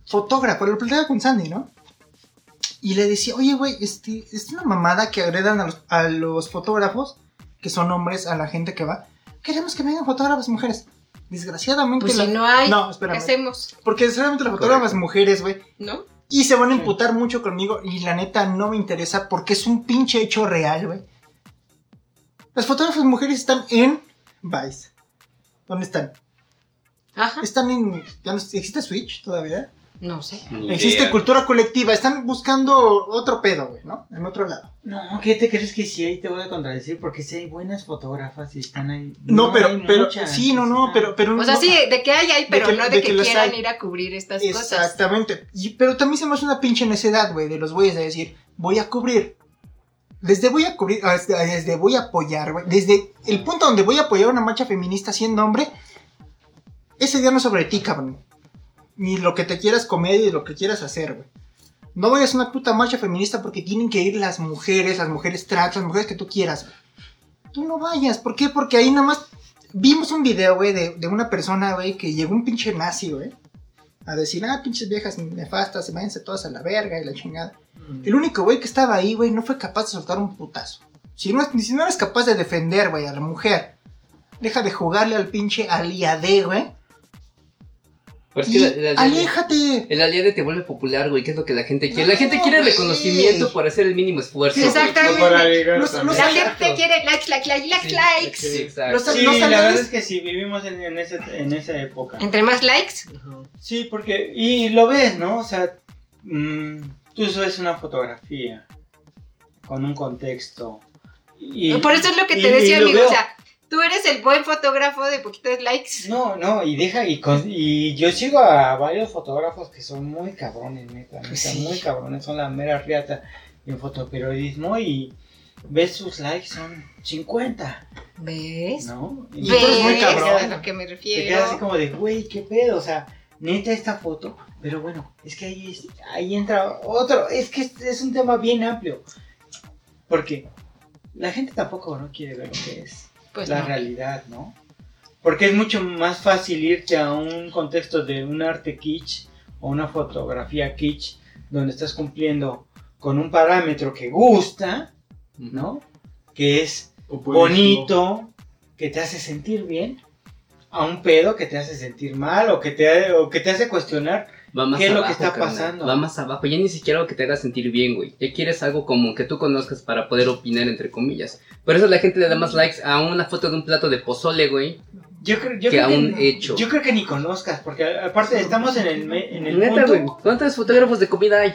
fotógrafo, lo platicaba con Sandy, ¿no? Y le decía, oye, güey, este, es una mamada que agredan a los, a los fotógrafos, que son hombres, a la gente que va. Queremos que vengan fotógrafas mujeres. Desgraciadamente. Pues la- si no hay, No, ¿qué hacemos? Porque desgraciadamente las fotógrafas mujeres, güey, ¿No? y se van a imputar mucho conmigo y la neta no me interesa porque es un pinche hecho real, güey. Las fotógrafas mujeres están en Vice. ¿Dónde están? Ajá. Están en... ¿ya no ¿Existe Switch todavía? No sé. Ni Existe idea. cultura colectiva. Están buscando otro pedo, güey, ¿no? En otro lado. No, ¿qué te crees que sí ahí te voy a contradecir? Porque sí hay buenas fotógrafas y están ahí. No, pero, hay pero, muchas, sí, no, no, pero, pero. O sea, no- sí, de que hay, hay, pero que- no de de que que, quieran hay. ir a cubrir estas cosas. Exactamente. Y- pero también se me hace una pinche necedad, güey, de los güeyes de decir, voy a cubrir. Desde voy a cubrir, ah, desde, desde voy a apoyar, güey. Desde el punto donde voy a apoyar una marcha feminista siendo hombre, ese día no es sobre ti, cabrón. Ni lo que te quieras comer y lo que quieras hacer, güey. No vayas a una puta marcha feminista porque tienen que ir las mujeres, las mujeres trans, las mujeres que tú quieras. Tú no vayas. ¿Por qué? Porque ahí nada más vimos un video, güey, de, de una persona, güey, que llegó un pinche nazi, güey. A decir, ah, pinches viejas nefastas, se váyanse todas a la verga y la chingada. El único güey que estaba ahí, güey, no fue capaz de soltar un putazo. Si no, si no eres capaz de defender, güey, a la mujer, deja de jugarle al pinche aliade, güey. Pero es que Y la- la- la- ¡Aléjate! El aliade te vuelve popular, güey, que es lo que la gente quiere. La gente quiere reconocimiento por hacer el mínimo esfuerzo. Exactamente. Los- los- La Exacto. gente quiere likes, likes, likes, likes, Sí, likes. sí, exacto. Los- Sí, los la verdad es que sí, vivimos en, en, ese, en esa época. Entre más likes, Sí, porque, y lo ves, ¿no? O sea, mm, tú subes una fotografía con un contexto. Y, por eso es lo que y- te y decía, lo amigo. veo. O sea, tú eres el buen fotógrafo de poquitos likes. No, no, y deja, y, con- y yo sigo a varios fotógrafos que son muy cabrones, neta, neta, Sí. muy cabrones, son la mera riata en fotoperiodismo y ves sus likes, son 50, ¿Ves? ¿no? Y eres muy ¿Ves? cabrón. A lo que me Te quedas así refiero. como de, güey, qué pedo, o sea, neta esta foto, pero bueno, es que ahí, es- ahí entra otro, es que es, es un tema bien amplio, porque la gente tampoco no quiere ver lo que es Pues la no. realidad, ¿no? Porque es mucho más fácil irte a un contexto de un arte kitsch o una fotografía kitsch donde estás cumpliendo con un parámetro que gusta, ¿no? Que es bonito, que te hace sentir bien, a un pedo que te hace sentir mal o que te, o que te hace cuestionar. Va más ¿Qué es lo que abajo, está carnal. pasando? Va más abajo. Ya ni siquiera algo que te haga sentir bien, güey. Ya quieres algo común que tú conozcas para poder opinar, entre comillas. Por eso la gente le da más likes a una foto de un plato de pozole, güey. Yo creo, yo Que creo a un hecho. Yo creo que ni conozcas, porque aparte estamos en el, en el Neta, punto... güey. ¿Cuántos fotógrafos de comida hay?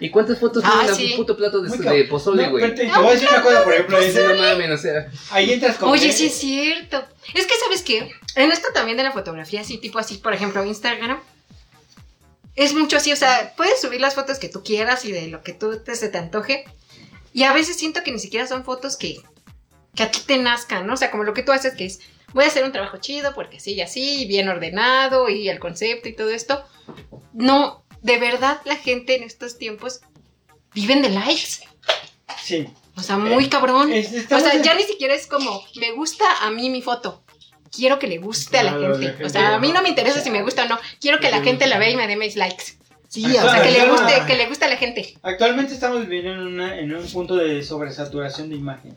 ¿Y cuántas fotos Ah, tienen sí. un puto plato de, de pozole, No, güey? pero te, te voy a decir una cosa, por ejemplo, es- no mames, o sea. ahí entras con... Oye, sí es cierto. Es que, ¿sabes qué? En esto también de la fotografía, así, tipo así, por ejemplo, Instagram. Es mucho así, o sea, puedes subir las fotos que tú quieras y de lo que tú te, se te antoje. Y a veces siento que ni siquiera son fotos que, que a ti te nazcan, ¿no? O sea, como lo que tú haces, que es, voy a hacer un trabajo chido porque así y así, bien ordenado y el concepto y todo esto. No, de verdad la gente en estos tiempos viven de likes. Sí. O sea, muy cabrón. Es- O sea, ya ni siquiera es como, me gusta a mí mi foto. Quiero que le guste a la Claro, gente. la gente O sea, a mí no. me interesa si me gusta o no. Quiero que la gente la vea y me dé mis likes. Sí, O sea, que le claro. guste, que le guste a la gente. Actualmente estamos viviendo en, una, en un punto de sobresaturación de imagen.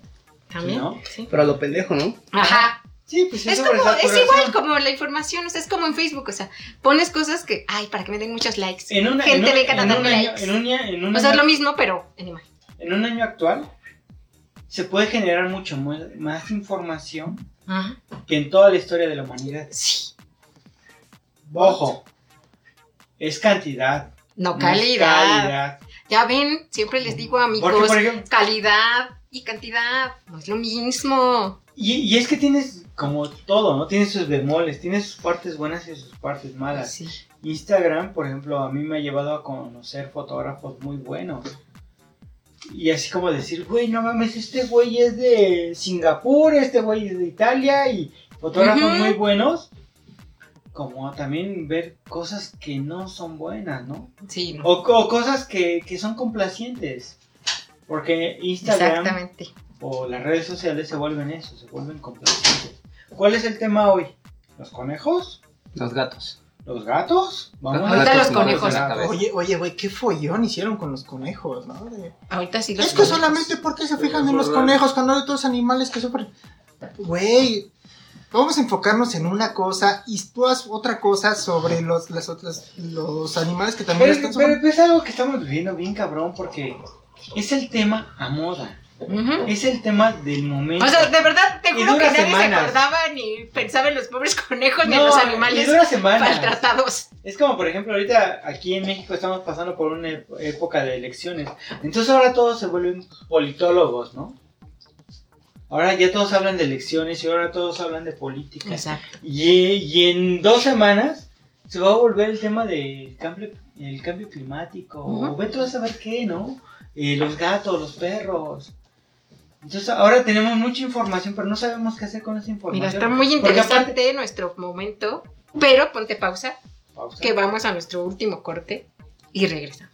También. ¿No? Sí. Pero a lo pendejo, ¿no? Ajá. Sí, pues sí, Es como, es igual como la información, o sea, es como en Facebook, o sea, pones cosas que, ay, para que me den muchos likes. En una, Gente, en un- vengan a en darme un año, likes. en un en un O sea, es lo mismo, pero en imagen. en un año actual se puede generar mucho mu- más información Ajá. que en toda la historia de la humanidad. Sí. Ojo, es cantidad. No, calidad. calidad. Ya ven, siempre les digo, amigos, Porque, por ejemplo, calidad y cantidad no es lo mismo. y, y es que tienes como todo, ¿no? Tienes sus bemoles, tienes sus partes buenas y sus partes malas. Sí. Instagram, por ejemplo, a mí me ha llevado a conocer fotógrafos muy buenos. Y así como decir, güey, no mames, este güey es de Singapur, este güey es de Italia y fotógrafos muy buenos. Como también ver cosas que no son buenas, ¿no? Sí. O, o cosas que, que son complacientes. Porque Instagram Exactamente. o las redes sociales se vuelven eso, se vuelven complacientes. ¿Cuál es el tema hoy? ¿Los conejos? Los gatos. ¿Los gatos? Vamos Ahorita a los con conejos. Oye, oye, güey, qué follón hicieron con los conejos, ¿no? De- Ahorita sí los Es que solamente porque se fijan en los conejos cuando hay otros animales que sufren. Güey, vamos a enfocarnos en una cosa y tú haz otra cosa sobre los, las otras, los animales que también Pero, están pero- sufriendo. pero es algo que estamos viviendo bien cabrón porque es el tema a moda. Es el tema del momento. O sea, de verdad, te juro que nadie se acordaba ni pensaba en los pobres conejos ni en los animales maltratados. Es como, por ejemplo, ahorita aquí en México estamos pasando por una época de elecciones. Entonces ahora todos se vuelven politólogos, ¿no? Ahora ya todos hablan de elecciones y ahora todos hablan de política. Exacto. Y, y en dos semanas se va a volver el tema del cambio, el cambio climático. O vete a saber qué, ¿no? Eh, los gatos, los perros. Entonces ahora tenemos mucha información, pero no sabemos qué hacer con esa información. Mira, está muy interesante aparte- nuestro momento, pero ponte pausa, Pausa. que vamos a nuestro último corte y regresamos.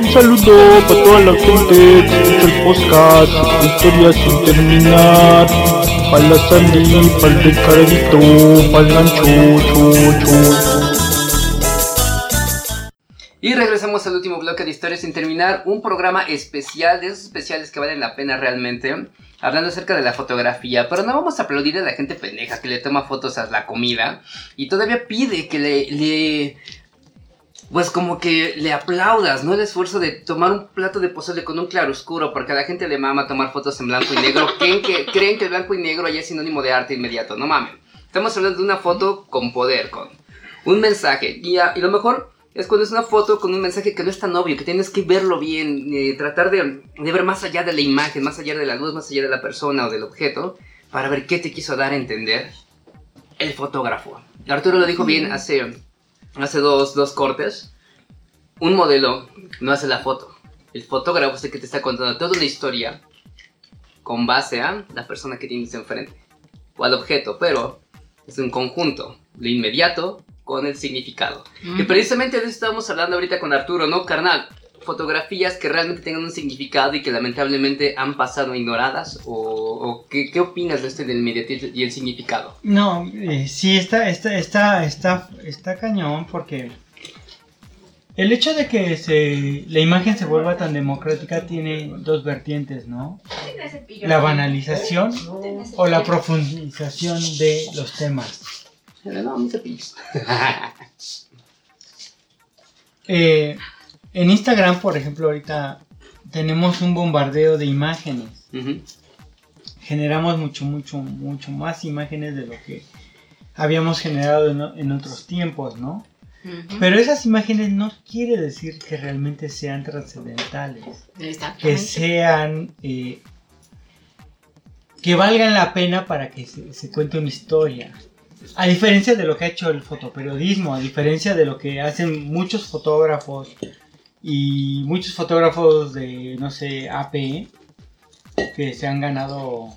Un saludo para toda la gente que escucha el podcast, historias sin terminar. Para la Sandy, para el Gancho, cho, cho. Y regresamos al último bloque de historias sin terminar, un programa especial, de esos especiales que valen la pena realmente, hablando acerca de la fotografía, pero no vamos a aplaudir a la gente pendeja que le toma fotos a la comida y todavía pide que le pues como que le aplaudas, ¿no? El esfuerzo de tomar un plato de pozole con un claroscuro, porque a la gente le mama tomar fotos en blanco y negro. [laughs] ¿Creen que, creen que el blanco y negro ya es sinónimo de arte inmediato? No mames. Estamos hablando de una foto con poder, con un mensaje. Y, a- y lo mejor es cuando es una foto con un mensaje que no es tan obvio, que tienes que verlo bien, eh, tratar de, de ver más allá de la imagen, más allá de la luz, más allá de la persona o del objeto, para ver qué te quiso dar a entender el fotógrafo. Arturo lo dijo bien hace, hace dos, dos cortes. Un modelo no hace la foto. El fotógrafo es el que te está contando toda una historia con base a la persona que tienes enfrente o al objeto, pero es un conjunto, lo inmediato con el significado. Y precisamente de eso estamos hablando ahorita con Arturo, ¿no, carnal? Fotografías que realmente tengan un significado y que lamentablemente han pasado ignoradas, o, o ¿qué, qué opinas de este del inmediatismo y el significado? No, eh, sí, está, está, está, está, está cañón porque el hecho de que se, la imagen se vuelva tan democrática tiene dos vertientes, ¿no? La banalización o la profundización de los temas. No. Eh, en Instagram, por ejemplo, ahorita tenemos un bombardeo de imágenes. Generamos mucho, mucho, mucho más imágenes de lo que habíamos generado en, en otros tiempos, ¿no? Pero esas imágenes no quiere decir que realmente sean trascendentales, que sean, eh, que valgan la pena para que se, se cuente una historia. A diferencia de lo que ha hecho el fotoperiodismo, a diferencia de lo que hacen muchos fotógrafos y muchos fotógrafos de, no sé, AP, que se han ganado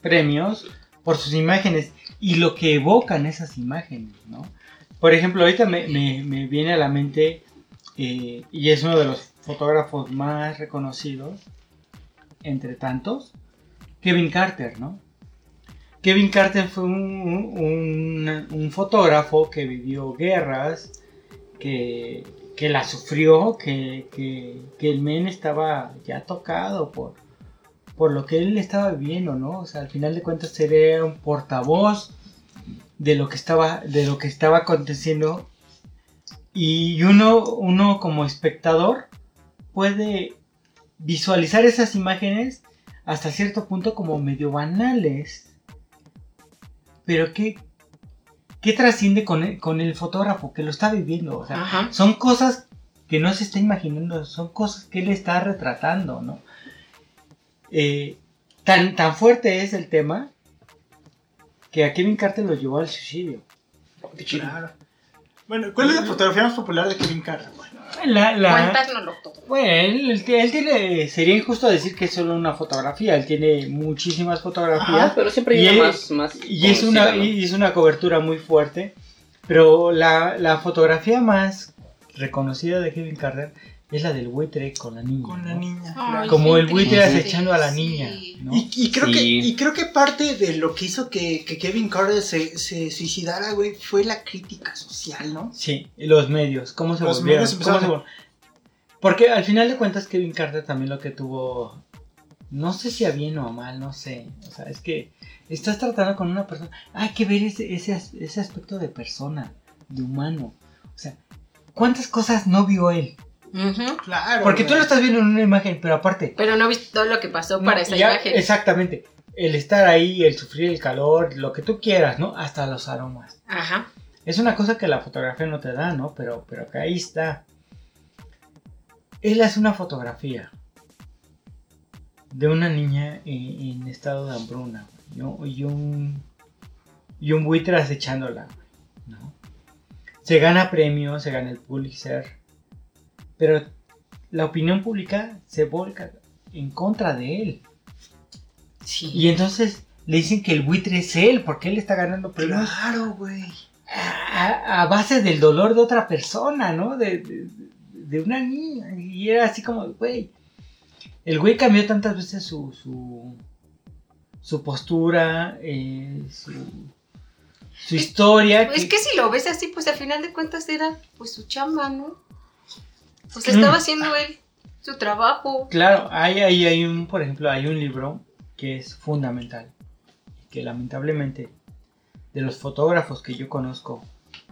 premios por sus imágenes y lo que evocan esas imágenes, ¿no? Por ejemplo, ahorita me, me- me viene a la mente, eh, y es uno de los fotógrafos más reconocidos, entre tantos, Kevin Carter, ¿no? Kevin Carter fue un- un fotógrafo que vivió guerras, que, que la sufrió, que, que- el men estaba ya tocado por, por lo que él estaba viviendo, ¿no? O sea, al final de cuentas era un portavoz de lo que estaba, de lo que estaba aconteciendo y uno, uno como espectador puede visualizar esas imágenes hasta cierto punto como medio banales. Pero ¿qué, qué trasciende con el, con el fotógrafo que lo está viviendo? O sea, Ajá. son cosas que no se está imaginando, son cosas que él está retratando, ¿no? Eh, tan, tan fuerte es el tema que a Kevin Carter lo llevó al suicidio. Claro. Bueno, ¿cuál es la fotografía más popular de Kevin Carter? Bueno, La, la- Cuéntanoslo todo. Bueno, él, tiene, sería injusto decir que es solo una fotografía, él tiene muchísimas fotografías. Ajá, pero siempre hay y una es- más, más Y es una, y es una cobertura muy fuerte, pero la, la fotografía más reconocida de Kevin Carter es la del buitre con la niña. con la ¿no? niña. Ay. Como el buitre triste, acechando a la sí. niña. ¿no? Y, y creo Sí. que, y creo que parte de lo que hizo que, que Kevin Carter se, se suicidara, güey, fue la crítica social, ¿no? Sí, y los medios, cómo se Los volvieron. medios ¿Cómo se vol- Porque al final de cuentas Kevin Carter también lo que tuvo, no sé si a bien o a mal, no sé. O sea, es que estás tratando con una persona, hay que ver ese, ese, ese aspecto de persona, de humano. O sea, ¿cuántas cosas no vio él? Claro. Porque tú lo estás viendo en una imagen, pero aparte... Pero no viste todo lo que pasó no, para esa ya- imagen. Exactamente. El estar ahí, el sufrir el calor, lo que tú quieras, ¿no? Hasta los aromas. Ajá. Es una cosa que la fotografía no te da, ¿no? Pero, pero que ahí está. Él hace una fotografía de una niña en, en estado de hambruna, ¿no? Y un, y un buitre acechándola, ¿no? Se gana premios, se gana el Pulitzer, pero la opinión pública se volca en contra de él. Sí. Y entonces le dicen que el buitre es él, porque él está ganando premios Claro, güey. a, a base del dolor de otra persona, ¿no? De, de- de una niña. Y era así como, güey. El güey cambió tantas veces su, su, su postura, eh, su, su historia. Es que si lo ves así, pues al final de cuentas era pues su chamba, ¿no? Pues estaba haciendo él su trabajo. Claro, hay, hay, hay un, por ejemplo, hay un libro que es fundamental, que lamentablemente de los fotógrafos que yo conozco,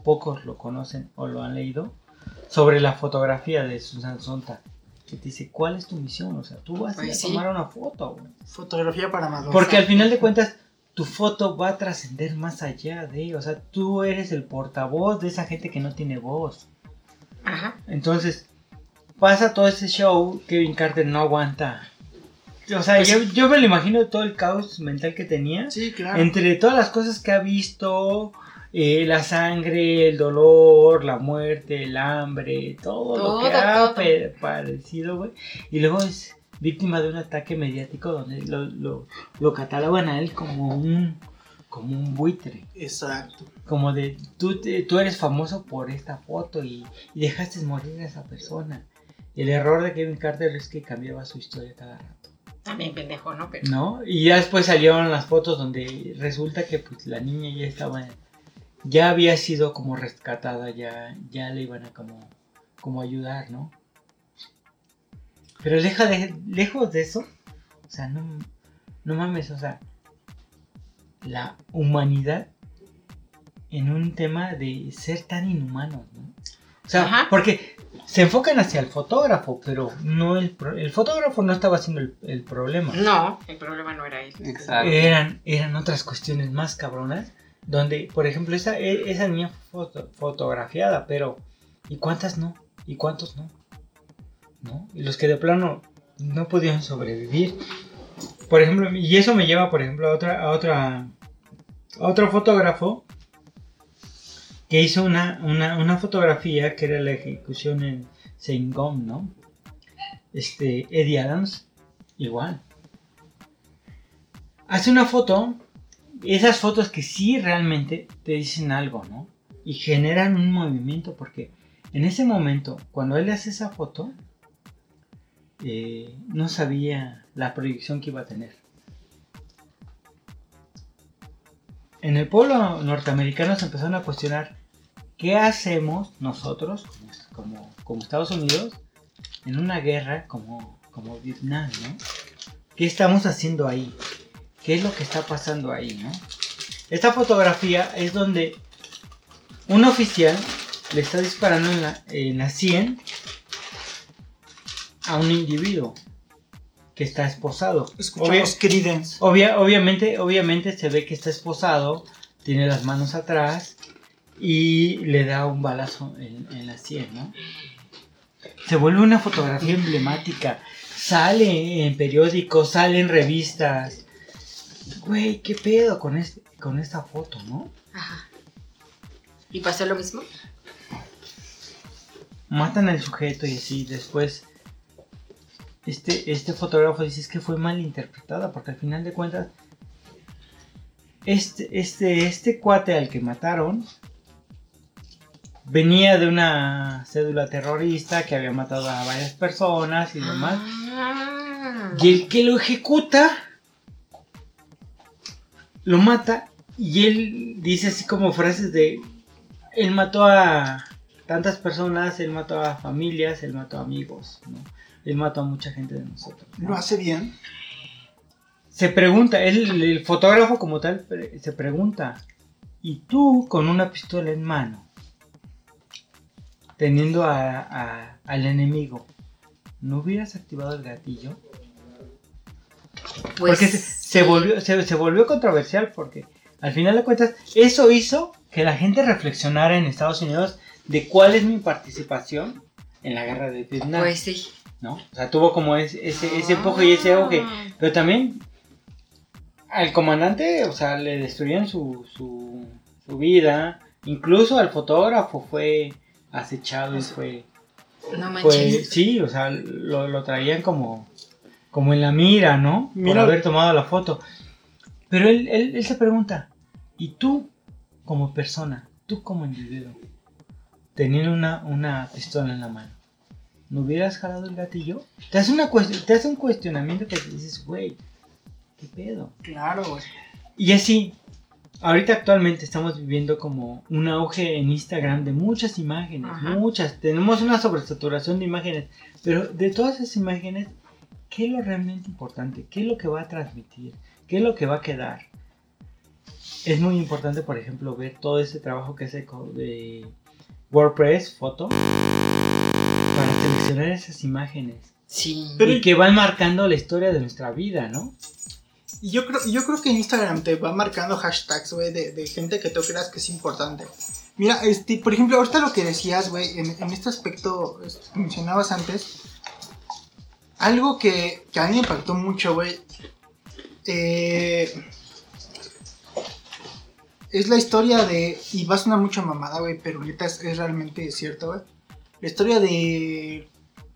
pocos lo conocen o lo han leído, sobre la fotografía de Susan Sontag. Que te dice, ¿cuál es tu misión? O sea, tú vas a ir a Pues sí. tomar una foto. güey. Fotografía para amadores. Porque al final de cuentas, tu foto va a trascender más allá de, o sea, tú eres el portavoz de esa gente que no tiene voz. Ajá. Entonces, pasa todo ese show, Kevin Carter no aguanta. O sea, yo, yo me lo imagino todo el caos mental que tenía. Sí, claro. Entre todas las cosas que ha visto, eh, la sangre, el dolor, la muerte, el hambre, todo, lo que ha parecido, güey. Y luego es víctima de un ataque mediático donde lo, lo, lo catalogan a él como un, como un buitre. Exacto. Como de, tú, te- tú eres famoso por esta foto y, y dejaste morir a esa persona. El error de Kevin Carter es que cambiaba su historia cada rato. También pendejo, ¿no? Pero... ¿No? Y ya después salieron las fotos donde resulta que pues la niña ya estaba, ya había sido como rescatada, ya, ya le iban a como, como ayudar, ¿no? Pero deja de, lejos de eso, o sea, no, no mames, o sea, la humanidad en un tema de ser tan inhumanos, ¿no? O sea, Ajá. porque se enfocan hacia el fotógrafo, pero no el, pro- el fotógrafo no estaba haciendo el, el problema. No, el problema no era él. Exacto. Eran, eran otras cuestiones más cabronas, donde, por ejemplo, esa, e- esa niña fue foto- fotografiada, pero ¿y cuántas no? ¿Y cuántos no? ¿No? Y los que de plano no pudieron sobrevivir. Por ejemplo, y eso me lleva, por ejemplo, a otra, a otra, a otro fotógrafo que hizo una, una, una fotografía que era la ejecución en Saigon, ¿no? Este, Eddie Adams, igual. Hace una foto, esas fotos que sí realmente te dicen algo, ¿no? Y generan un movimiento, porque en ese momento, cuando él hace esa foto, eh, no sabía la proyección que iba a tener. En el pueblo norteamericano se empezaron a cuestionar qué hacemos nosotros, como, Estados Unidos, en una guerra como, como Vietnam, ¿no? ¿Qué estamos haciendo ahí? ¿Qué es lo que está pasando ahí, no? Esta fotografía es donde un oficial le está disparando en la, en la 100 a un individuo que está esposado. Escuchamos. Obvia- obviamente, obviamente se ve que está esposado, tiene las manos atrás y le da un balazo en, en la sien, ¿no? Se vuelve una fotografía emblemática. Sale en periódicos, sale en revistas. Güey, ¿qué pedo con, este, con esta foto, no? Ajá. ¿Y pasó lo mismo? Matan al sujeto y así, después este, este fotógrafo dice es que fue mal interpretada porque al final de cuentas este, este, este cuate al que mataron venía de una cédula terrorista que había matado a varias personas y demás. Ah. Y el que lo ejecuta lo mata y él dice así como frases de él mató a tantas personas, él mató a familias, él mató a amigos, ¿no? Él mató a mucha gente de nosotros. ¿no? Lo hace bien. Se pregunta, él, el fotógrafo como tal se pregunta, ¿y tú con una pistola en mano, teniendo a- a- al enemigo, no hubieras activado el gatillo? Pues, porque se, se volvió, se, se volvió controversial porque al final de cuentas eso hizo que la gente reflexionara en Estados Unidos de cuál es mi participación en la guerra de Vietnam. Pues sí. ¿no? O sea, tuvo como ese, ese, ese empuje y ese auge. Pero también al comandante, o sea, le destruyeron su, su, su vida. Incluso al fotógrafo fue acechado y fue... No fue manches. sí, o sea, lo, lo traían como, como en la mira, ¿no? Mira- Por haber tomado la foto. Pero él, él, él se pregunta, ¿y tú como persona, tú como individuo, teniendo una, una pistola en la mano, ¿no hubieras jalado el gatillo? Te hace, una cuest- te hace un cuestionamiento que te dices, güey, ¿qué pedo? Claro, güey. Y así, ahorita actualmente estamos viviendo como un auge en Instagram de muchas imágenes, Ajá. muchas. Tenemos una sobresaturación de imágenes, pero de todas esas imágenes, ¿qué es lo realmente importante? ¿Qué es lo que va a transmitir? ¿Qué es lo que va a quedar? Es muy importante, por ejemplo, ver todo ese trabajo que hace de WordPress, foto, para seleccionar esas imágenes. Sí. Pero- y que van marcando la historia de nuestra vida, ¿no? Y yo creo, yo creo que Instagram te va marcando hashtags, güey, de, de gente que tú creas que es importante. Mira, este, por ejemplo, ahorita lo que decías, güey, en, en este aspecto este, que mencionabas antes, algo que, que a mí me impactó mucho, güey, eh, es la historia de, y va a sonar mucho mamada, güey, pero ahorita es, es realmente cierto, güey, la historia de,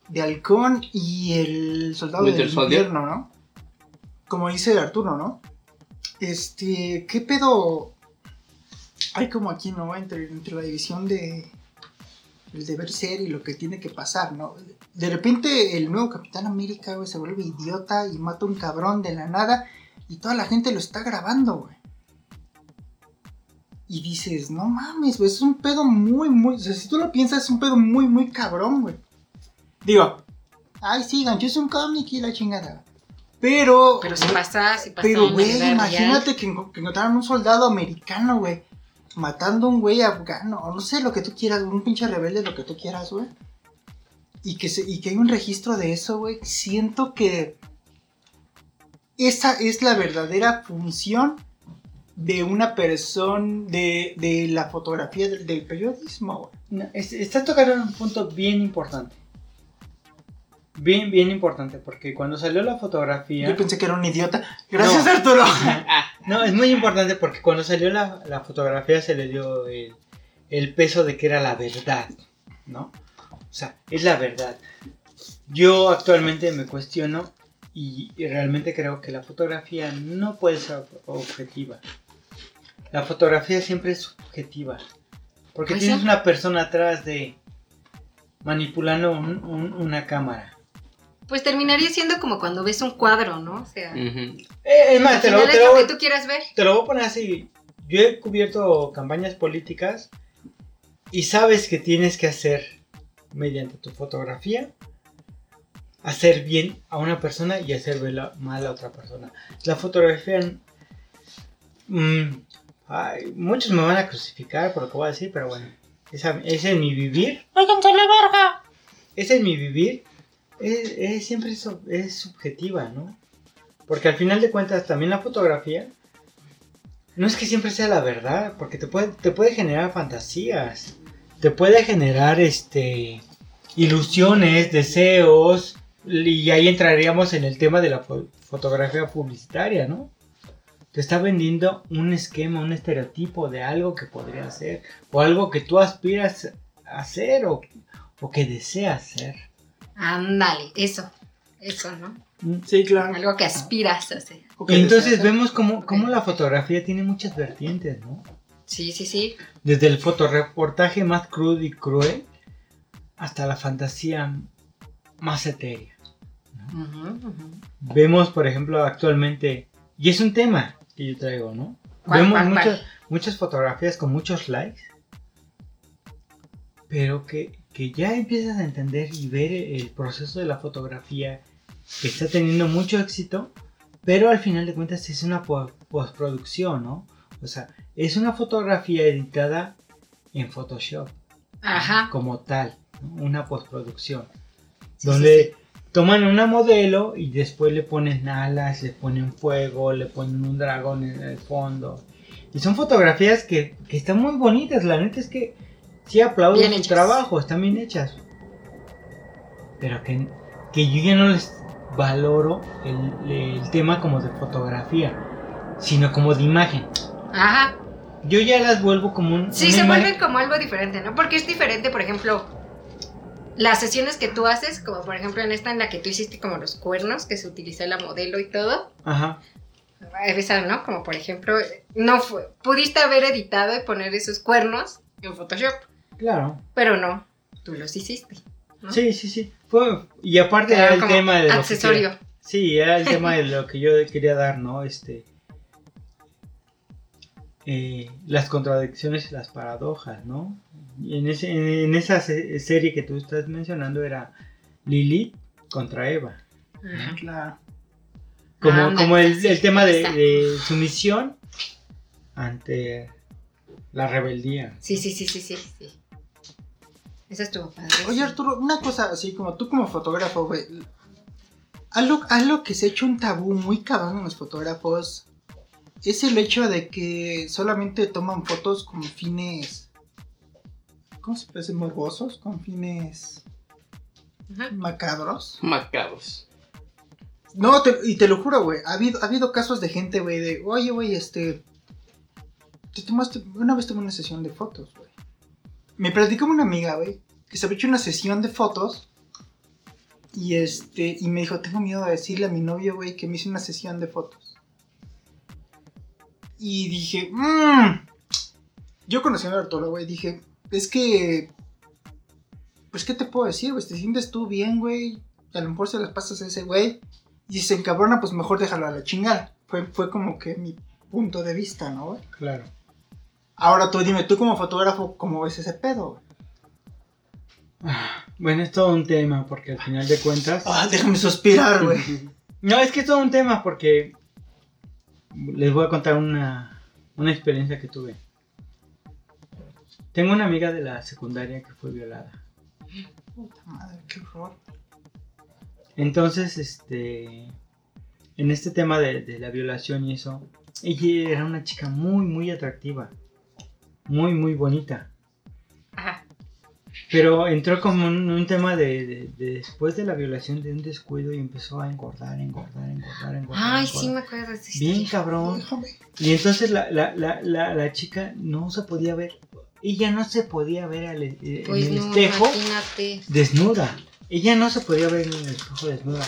de Halcón y el soldado Winter del Soldier. invierno, ¿no? Como dice Arturo, ¿no? Este, ¿qué pedo hay como aquí, ¿no? Entre, entre la división de el deber ser y lo que tiene que pasar, ¿no? De repente el nuevo Capitán América, güey, se vuelve idiota y mata un cabrón de la nada y toda la gente lo está grabando, güey. Y dices, no mames, güey, es un pedo muy, muy, o sea, si tú lo piensas, es un pedo muy, muy cabrón, güey. Digo, ay, sí, gancho, es un cómic y la chingada. Pero, Pero si pasa, si pasa. pero, güey, imagínate que, que encontraran un soldado americano, güey, matando a un güey afgano, o no sé, lo que tú quieras, un pinche rebelde, lo que tú quieras, güey. Y que, se, y que hay un registro de eso, güey. Siento que esa es la verdadera función de una persona, de, de la fotografía, del, del periodismo, güey. No, es- estás tocando un punto bien importante. Bien, bien importante, porque cuando salió la fotografía... Yo pensé que era un idiota. Gracias, No. Arturo. [laughs] No, es muy importante porque cuando salió la, la fotografía se le dio el, el peso de que era la verdad, ¿no? O sea, es la verdad. Yo actualmente me cuestiono y, y realmente creo que la fotografía no puede ser objetiva. La fotografía siempre es subjetiva. Porque Pues tienes una persona atrás de manipulando un- un- una cámara. Pues terminaría siendo como cuando ves un cuadro, ¿no? O sea, Ujú. Eh, es más, te lo, te es lo- lo que tú quieras ver. te lo voy a poner así. Yo he cubierto campañas políticas y sabes que tienes que hacer mediante tu fotografía hacer bien a una persona y hacer verla mal a otra persona. La fotografía mm, ay, muchos me van a crucificar por lo que voy a decir, pero bueno, esa, ese es mi vivir. Ese es mi vivir. Es, siempre es, es subjetiva, ¿no? Porque al final de cuentas también la fotografía no es que siempre sea la verdad, porque te puede, te puede generar fantasías, te puede generar este ilusiones, deseos, y ahí entraríamos en el tema de la fo- fotografía publicitaria, ¿no? Te está vendiendo un esquema, un estereotipo de algo que podría ser, o algo que tú aspiras a hacer, o, o que deseas ser. Ándale, eso. Eso, ¿no? Sí, claro. Algo que aspiras a hacer. Entonces vemos cómo, cómo la fotografía tiene muchas vertientes, ¿no? Sí, sí, sí. Desde el fotoreportaje más crudo y cruel hasta la fantasía más etérea. Vemos, por ejemplo, actualmente, y es un tema que yo traigo, ¿no? ¿Cuál, Vemos cuál, muchas, cuál? muchas fotografías con muchos likes, pero que, que ya empiezas a entender y ver el proceso de la fotografía que está teniendo mucho éxito, pero al final de cuentas es una po- postproducción, ¿no? O sea, es una fotografía editada en Photoshop Ajá. como tal, ¿no? una postproducción, Sí, donde toman una modelo y después le ponen alas, le ponen fuego, le ponen un dragón en el fondo. Y son fotografías que, que están muy bonitas, la neta es que sí aplaudo Bien hechas. trabajo, están bien hechas. Pero que, que yo ya no les valoro el, el tema como de fotografía, sino como de imagen. Ajá. Yo ya las vuelvo como un... Sí, se imagen- vuelve como algo diferente, ¿no? Porque es diferente, por ejemplo, las sesiones que tú haces, como por ejemplo en esta en la que tú hiciste como los cuernos, que se utilizó la modelo y todo. Ajá. Esa, ¿no? Como por ejemplo, no fue, pudiste haber editado y poner esos cuernos en Photoshop, Claro. pero no, tú los hiciste. ¿no? Sí, sí, sí. Fue, y aparte Era era el tema de lo que accesorio. sí, era el tema de lo que yo quería dar, ¿no? Este. eh, las contradicciones y las paradojas, ¿no? Y en, ese, en esa se- serie que tú estás mencionando era Lilith contra Eva. Claro. Como, Ándale, como el, el tema de, sumisión ante la rebeldía. Sí, sí, sí, sí, sí, sí. Eso estuvo padre. Oye, Arturo, una cosa así como tú como fotógrafo, güey. Algo, algo que se ha hecho un tabú muy cabrón en los fotógrafos es el hecho de que solamente toman fotos con fines. ¿Cómo se puede decir? Morbosos, con fines Ajá. macabros. Macabros. No, te- y te lo juro, güey. Ha habido, ha habido casos de gente, güey, de, oye, güey, este. Te tomaste. Una vez tuve una sesión de fotos, güey. Me platicó una amiga, güey, que se había hecho una sesión de fotos. Y este. Y me dijo, tengo miedo de decirle a mi novio, güey, que me hice una sesión de fotos. Y dije, mmm. Yo conociendo a Arturo, güey, dije, es que. Pues, ¿qué te puedo decir, güey? ¿Te sientes tú bien, güey? A lo mejor se las pasas a ese güey. Y si se encabrona, pues mejor déjalo a la chingada. Fue, fue como que mi punto de vista, ¿no, güey? Claro. Ahora tú dime, tú como fotógrafo, ¿cómo ves ese pedo, güey? [sighs] Bueno, es todo un tema porque al final de cuentas... Ah, déjame suspirar, güey. [laughs] No, es que es todo un tema porque les voy a contar una, una experiencia que tuve. Tengo una amiga de la secundaria que fue violada. Puta madre, qué horror. Entonces, este, en este tema de, de la violación y eso, ella era una chica muy, muy atractiva, muy, muy bonita. Ajá. Pero entró como en un tema de, de- de después de la violación de un descuido y empezó a engordar, engordar, engordar, engordar. Ay, engordar. sí me acuerdo de Bien cabrón. Y entonces la, la, la, la, la chica no se podía ver, ella no se podía ver al- eh, en Pues el no, espejo imagínate. desnuda. Ella no se podía ver en el espejo desnuda.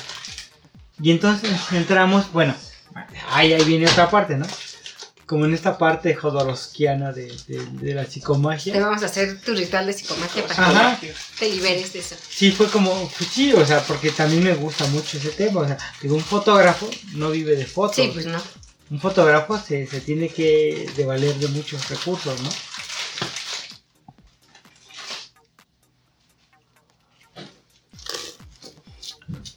Y entonces entramos, bueno, ahí, ahí viene otra parte, ¿no? Como en esta parte jodorowskiana de, de, de la Te psicomagia. vamos a hacer tu ritual de psicomagia para Ajá. que te liberes de eso. Sí, fue como, pues sí, o sea, porque también me gusta mucho ese tema. O sea, que un fotógrafo no vive de fotos. Sí, pues no. Un fotógrafo se, se tiene que de valer de muchos recursos, ¿no?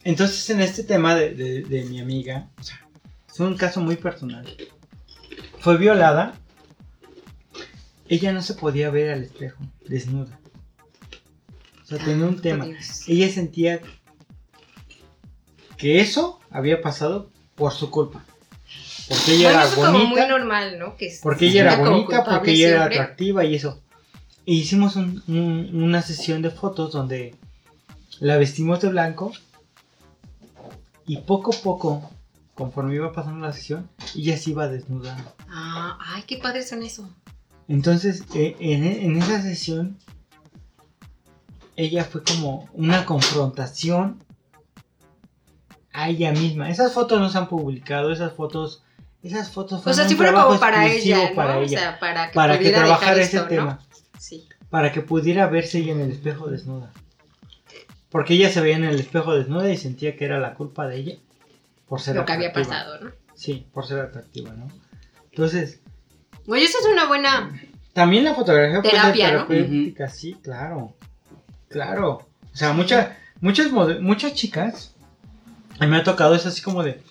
Entonces, en este tema de, de- de mi amiga, o sea, es un caso muy personal. Fue violada. Ella no se podía ver al espejo, desnuda. O sea, tenía un tema. Ella sentía que eso había pasado por su culpa. Porque ella Bueno, era eso es como muy bonita, normal, ¿no? Que porque ella era bonita, porque ella era atractiva y eso. E hicimos un- un- una sesión de fotos donde la vestimos de blanco y poco a poco, conforme iba pasando la sesión, ella se iba desnudando. Ah, ay, qué padres son eso. Entonces, eh, en, en esa sesión, ella fue como una confrontación a ella misma. Esas fotos no se han publicado, esas fotos, esas fotos O fueron sea, un sí fuera trabajo como para ella, ¿no? para O ella, sea, para que para que trabajara ese tema, Sí. para que pudiera verse ella en el espejo desnuda. Porque ella se veía en el espejo desnuda y sentía que era la culpa de ella por ser Lo que había pasado, ¿no? Sí, por ser atractiva, ¿no? Entonces, Oye, eso es una buena. También la fotografía puede ser Terapia, ¿no? terapéutica, sí, claro. Claro. O sea, muchas, muchas, muchas chicas, a mí me ha tocado es así como de,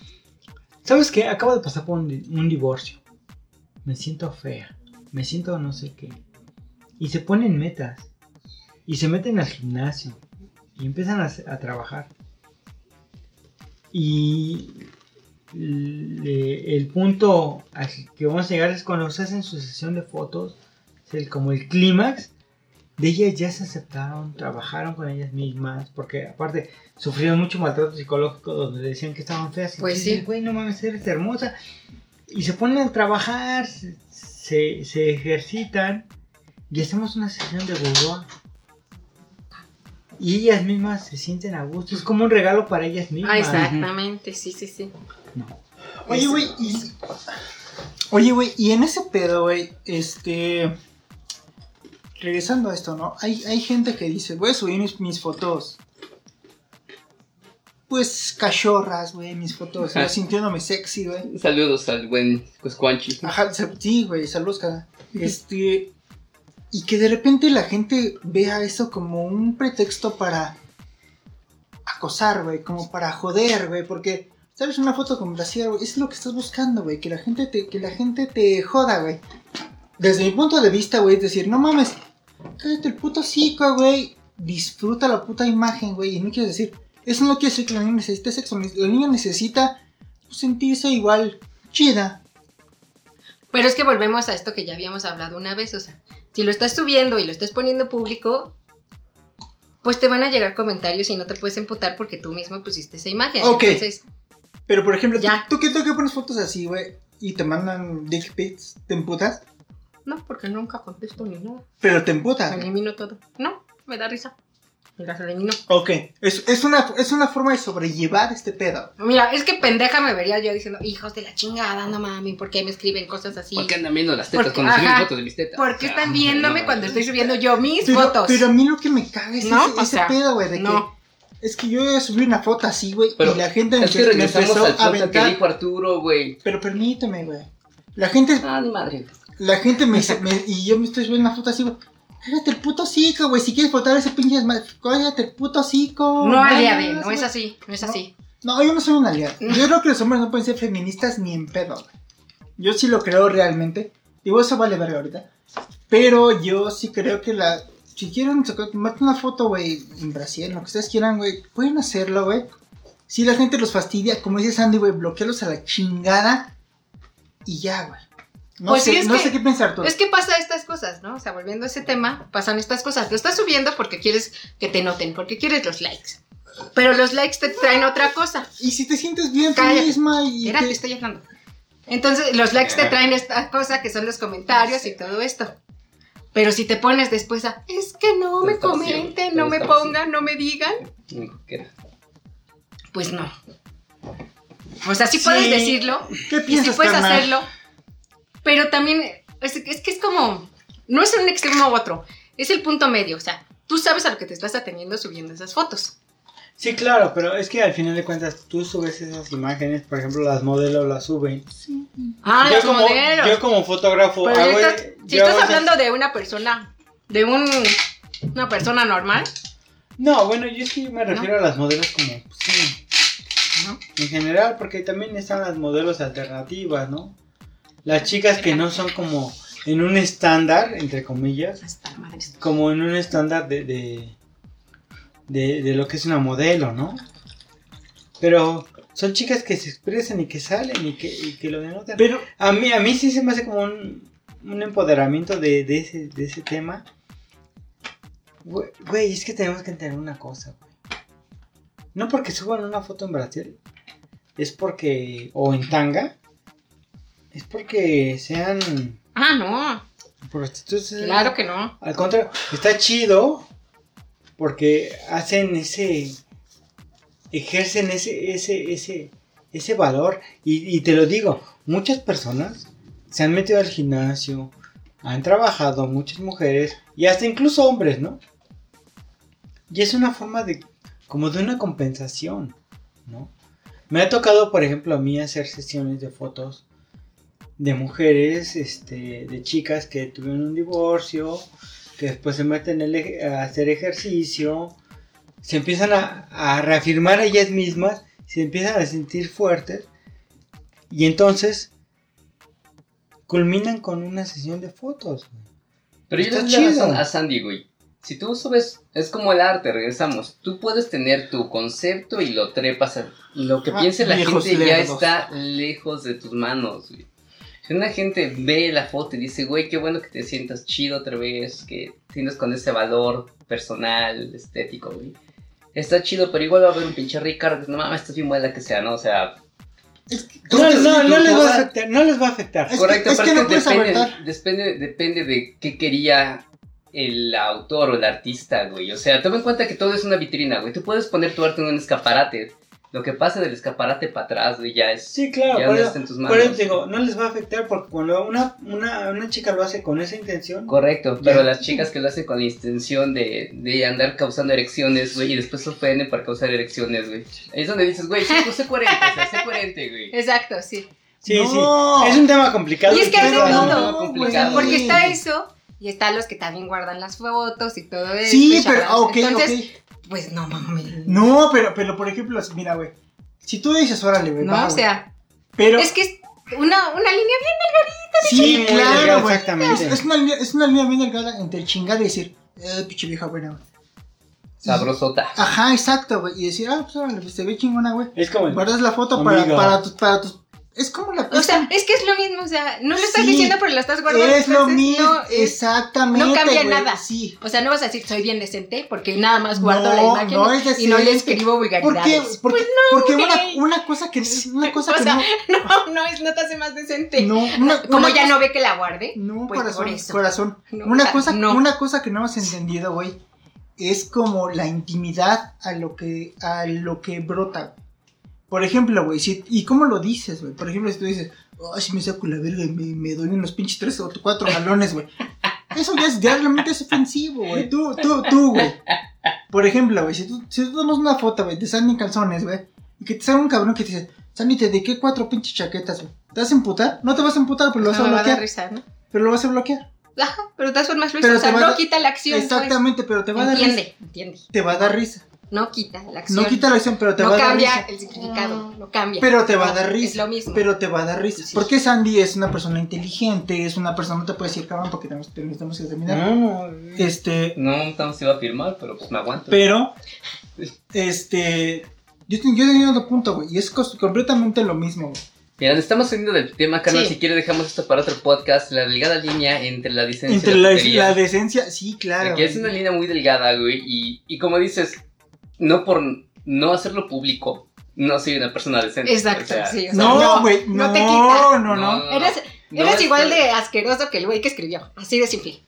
¿sabes qué? Acabo de pasar por un, di- un divorcio. Me siento fea. Me siento no sé qué. Y se ponen metas. Y se meten al gimnasio. Y empiezan a trabajar. Y le- el punto al que vamos a llegar es cuando se hacen su sesión de fotos, es el- como el clímax de ellas ya se aceptaron, trabajaron con ellas mismas, porque aparte sufrieron mucho maltrato psicológico donde decían que estaban feas. y Pues sí. güey, no mames, eres hermosa. Y se ponen a trabajar, se, se, se ejercitan y hacemos una sesión de boudoir. Y ellas mismas se sienten a gusto, es como un regalo para ellas mismas. Ah, exactamente, sí, sí, sí. Oye, güey, y. Oye, güey, y en ese pedo, güey, este. Regresando a esto, ¿no? Hay, hay gente que dice, voy a subir mis, mis fotos pues, cachorras, güey, mis fotos, yo sintiéndome sexy, güey. Saludos al buen Cuscuanchi. Ajá, sí, güey, saludos, cara. Este. Y que de repente la gente vea eso como un pretexto para acosar, güey, como para joder, güey, porque, ¿sabes? Una foto con brasier, güey, es lo que estás buscando, güey, que la gente te, que la gente te joda, güey. Desde mi punto de vista, güey, es decir, no mames, cállate el puto hocico, güey, disfruta la puta imagen, güey, y no quieres decir, eso no quiere decir que la niña necesite sexo, la niña necesita pues, sentirse igual chida. Pero es que volvemos a esto que ya habíamos hablado una vez, o sea, si lo estás subiendo y lo estás poniendo público, pues te van a llegar comentarios y no te puedes emputar porque tú mismo pusiste esa imagen. Ok. Entonces, Pero por ejemplo, Ya. ¿tú, tú qué tú que pones fotos así, güey, y te mandan dick pics, te emputas, no, porque nunca contesto ni nada. pero te emputas. Elimino todo. No, me da risa. Las elimino. Ok, es, es, una, es una forma de sobrellevar este pedo. Mira, es que pendeja me vería yo diciendo, hijos de la chingada, no mami, ¿por qué me escriben cosas así? ¿Por qué andan viendo las tetas Porque- cuando suben fotos de mis tetas? ¿Por qué sea, están viéndome no, cuando estoy subiendo yo mis Pero, fotos? pero a mí lo que me caga es No, ese, o ese sea, pedo, güey, de no. que es que yo subí una foto así, güey, Pero y la gente me, Es que me empezó al a punto que aventar. dijo Arturo, güey. Pero permíteme, güey. La gente, Ah, madre. la gente me dice, me- y yo me estoy subiendo una foto así, güey. Cállate el puto hocico, güey. Si quieres fotar ese pinche cállate el puto hocico. No, aliade, no es así, no es No. así. No, yo no soy un aliado. Yo creo que los hombres no pueden ser feministas ni en pedo. güey. Yo sí lo creo realmente. Digo, eso vale verga ahorita. Pero yo sí creo que la. Si quieren sacar, tomarte una foto, güey, en Brasil, lo que ustedes quieran, güey, pueden hacerlo, güey. Si la gente los fastidia, como dice Sandy, güey, bloquearlos a la chingada y ya, güey. No, Pues sé, sí, es no que- sé qué pensar tú. Es que pasa estas cosas, ¿no? O sea, volviendo a ese tema, pasan estas cosas. Lo estás subiendo porque quieres que te noten, porque quieres los likes. Pero los likes te traen otra cosa. Y si te sientes bien tú misma y. Espérate, te- estoy hablando. Entonces, los likes te traen esta cosa que son los comentarios y todo esto. Pero si te pones después a, es que no me comenten, no me pongan, no me digan, pues no. O sea, sí, Sí. puedes decirlo, ¿Qué y sí piensas, puedes carnal? hacerlo, pero también es, es que es como, no es un extremo u otro, es el punto medio, o sea, tú sabes a lo que te estás atendiendo subiendo esas fotos. Sí, claro, pero es que al final de cuentas tú subes esas imágenes, por ejemplo, las modelos las suben. Ah, yo, los como, modelos. yo como fotógrafo Pero hago- ahorita, si yo estás hago esas- hablando de una persona, de un, una persona normal, No, bueno, yo sí me refiero a las modelos como, pues, sí, ¿no? en general, porque también están las modelos alternativas, ¿no? Las chicas que no son como en un estándar, entre comillas, Hasta la madre. como en un estándar de, de, de, de lo que es una modelo, ¿no? Pero son chicas que se expresan y que salen y que, y que lo denotan. Pero, A mí, a mí sí se me hace como un, un empoderamiento de, de ese, de ese tema. Güey, es que tenemos que entender una cosa, güey. No porque suban una foto en Brasil, es porque, o en tanga, es porque sean Ah, no, prostitutas. claro que no. Al contrario, está chido porque hacen ese, ejercen ese, ese, ese, ese valor. Y, te lo digo, muchas personas se han metido al gimnasio, han trabajado, muchas mujeres y hasta incluso hombres, ¿no? Y es una forma de, como de una compensación, ¿no? Me ha tocado, por ejemplo, a mí hacer sesiones de fotos de mujeres, este, de chicas que tuvieron un divorcio, que después se meten a hacer ejercicio, se empiezan a, a reafirmar a ellas mismas, se empiezan a sentir fuertes, y entonces culminan con una sesión de fotos. güey. Pero yo le chido. razón a Sandy, güey. Si tú subes, es como el arte, regresamos. Tú puedes tener tu concepto y lo trepas. a- lo que Ah, piense la gente ya está lejos de tus manos, güey. Si una gente ve la foto y dice, güey, qué bueno que te sientas chido otra vez, que tienes con ese valor personal, estético, güey. Está chido, pero igual va a haber un pinche Ricardo, no mames, estás bien buena que sea, ¿no? O sea, No, no, no les va a afectar, no les va a afectar. Es que- Correcto, es pero que es que, no depende, depende, depende de qué quería el autor o el artista, güey. O sea, toma en cuenta que todo es una vitrina, güey. Tú puedes poner tu arte en un escaparate, Lo que pasa del escaparate para atrás, güey, ya es. Sí, claro, ya por no eso, en tus por manos. eso digo, no les va a afectar porque cuando una, una, una chica lo hace con esa intención, Correcto, pero Ya. las chicas que lo hacen con la intención de, de andar causando erecciones, güey, y después se ofenden para causar erecciones, güey. Ahí es donde dices, güey, sí, pues sé coherente, o sea, sé coherente, güey. [laughs] Exacto, sí. sí, No. sí, es un tema complicado. Y es que hay de todo. no, complicado. Porque está eso y están los que también guardan las fotos y todo eso. Sí, pero, ah, ok, Entonces, ok. Pues no mames. No, pero, pero por ejemplo, mira, güey. Si tú dices, órale, güey. No, va, o sea, Pero. es que es una, una línea sí, Sí, muy claro, güey. exactamente. Es, es una línea, es una línea bien delgada entre chingar y decir, eh, pinche vieja buena, güey. Sabrosota. Ajá, exacto, güey. Y decir, ah, pues órale, pues se ve chingona, güey. Es como el- Guardas la foto para, para tus, para tus. Es como la. O sea, es que es lo mismo, o sea, no lo estás Sí. diciendo pero lo estás guardando. es lo mismo. no exactamente. no cambia güey, nada. Sí. O sea, no vas a decir soy bien decente porque nada más guardo No, la imagen no es y no le decente. escribo ¿Por qué? vulgaridades. Porque, Pues no, porque una, cosa que una cosa o que sea, no, [laughs] no, no es, no te hace más decente. no, una, Como una ya cosa- no ve que la guarde. No, Pues corazón, por eso. corazón. Una o sea, cosa, una cosa que no hemos entendido, güey, es como la intimidad a lo que, a lo que brota. Por ejemplo, güey, si, ¿y cómo lo dices, güey? Por ejemplo, si tú dices, ay, si me saco la verga y me, me doy unos pinches tres o cuatro galones, güey. Eso ya, es, ya realmente es ofensivo, güey. Tú, tú, tú, güey. Por ejemplo, güey, si tú, si tú tomas una foto, güey, de Sandy calzones, güey, y que te salga un cabrón que te dice, Sandy, te dediqué cuatro pinches chaquetas, güey. ¿Te vas a emputar? No te vas a emputar, pero lo vas No a me va a dar bloquear. risa, ¿no? Pero lo vas a bloquear. Ajá, pero de todas formas hizo. Pero O sea, no quita la acción. pues. Exactamente, pero te va a dar Entiende, risa. entiende. Te va a dar risa. No quita la acción. No quita la acción, pero te no va a dar cambia risa. el significado, no cambia. Pero te va a No, dar risa. Es lo mismo. Pero te va a dar risa. Sí. Porque Sandy es una persona inteligente, es una persona, no te puede decir cabrón porque tenemos, tenemos que terminar. No, no. Este, No, no se iba a firmar, pero pues me aguanto. pero, [laughs] este, yo, estoy- yo tenía otro punto, güey, y es completamente lo mismo, güey. Mira, nos estamos saliendo del tema, carnal. Sí. Si quieres, dejamos esto para otro podcast. La delgada línea entre la decencia Entre y la, la, la decencia, sí, claro. Que es una línea muy delgada, güey. Y, y como dices, no por no hacerlo público, no soy una persona decente. Exacto, o sea, sí. o sea, No, güey, no no, te no, quita. no, No, Eres, no eres es igual de asqueroso que el güey que escribió. Así de simple.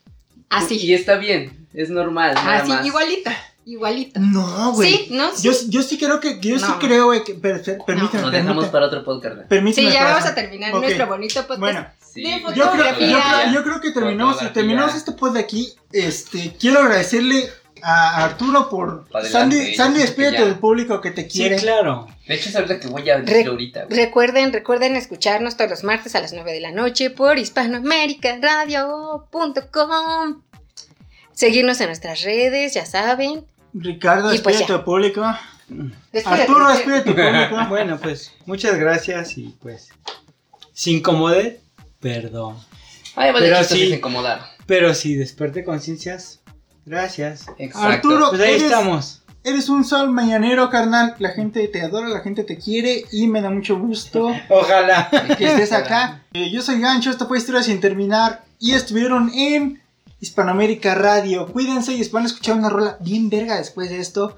Así. Y está bien, es normal. nada Así, más. igualita. Igualita. No, güey. Sí, ¿no? Sí. Yo, yo sí creo que, yo sí No. creo, güey, que, per- per- permíteme, Nos dejamos para otro podcast. güey. permíteme, Sí, ya vamos a terminar nuestro bonito podcast. Bueno, Sí, De güey. foto- Yo creo, yo, Fotografía. creo, yo creo que terminamos, terminamos este pod de aquí. Este, quiero agradecerle a Arturo por Adelante, Sandy, Sandy, ya. del público que te Sí, quiere. claro. De hecho, es ahorita que voy a decir Re- ahorita. güey. Recuerden, recuerden escucharnos todos los martes a las 9 de la noche por hispanoamericaradio.com. Seguirnos en nuestras redes, ya saben. Ricardo, Y pues del público. Despídete. Arturo, despídete del público. [laughs] Bueno, pues muchas gracias y pues si incomodé, perdón. Ay, vale, Pero sí. sin incomodar. Pero si desperté conciencias, gracias. Exacto. Arturo, Pues ahí eres, estamos. eres un sol mañanero, carnal. La gente te adora, la gente te quiere y me da mucho gusto [laughs] Ojalá. que estés acá. Eh, yo soy Gancho, esto fue Historia sin terminar y estuvieron en Hispanoamérica Radio. Cuídense y van a escuchar una rola bien verga después de esto.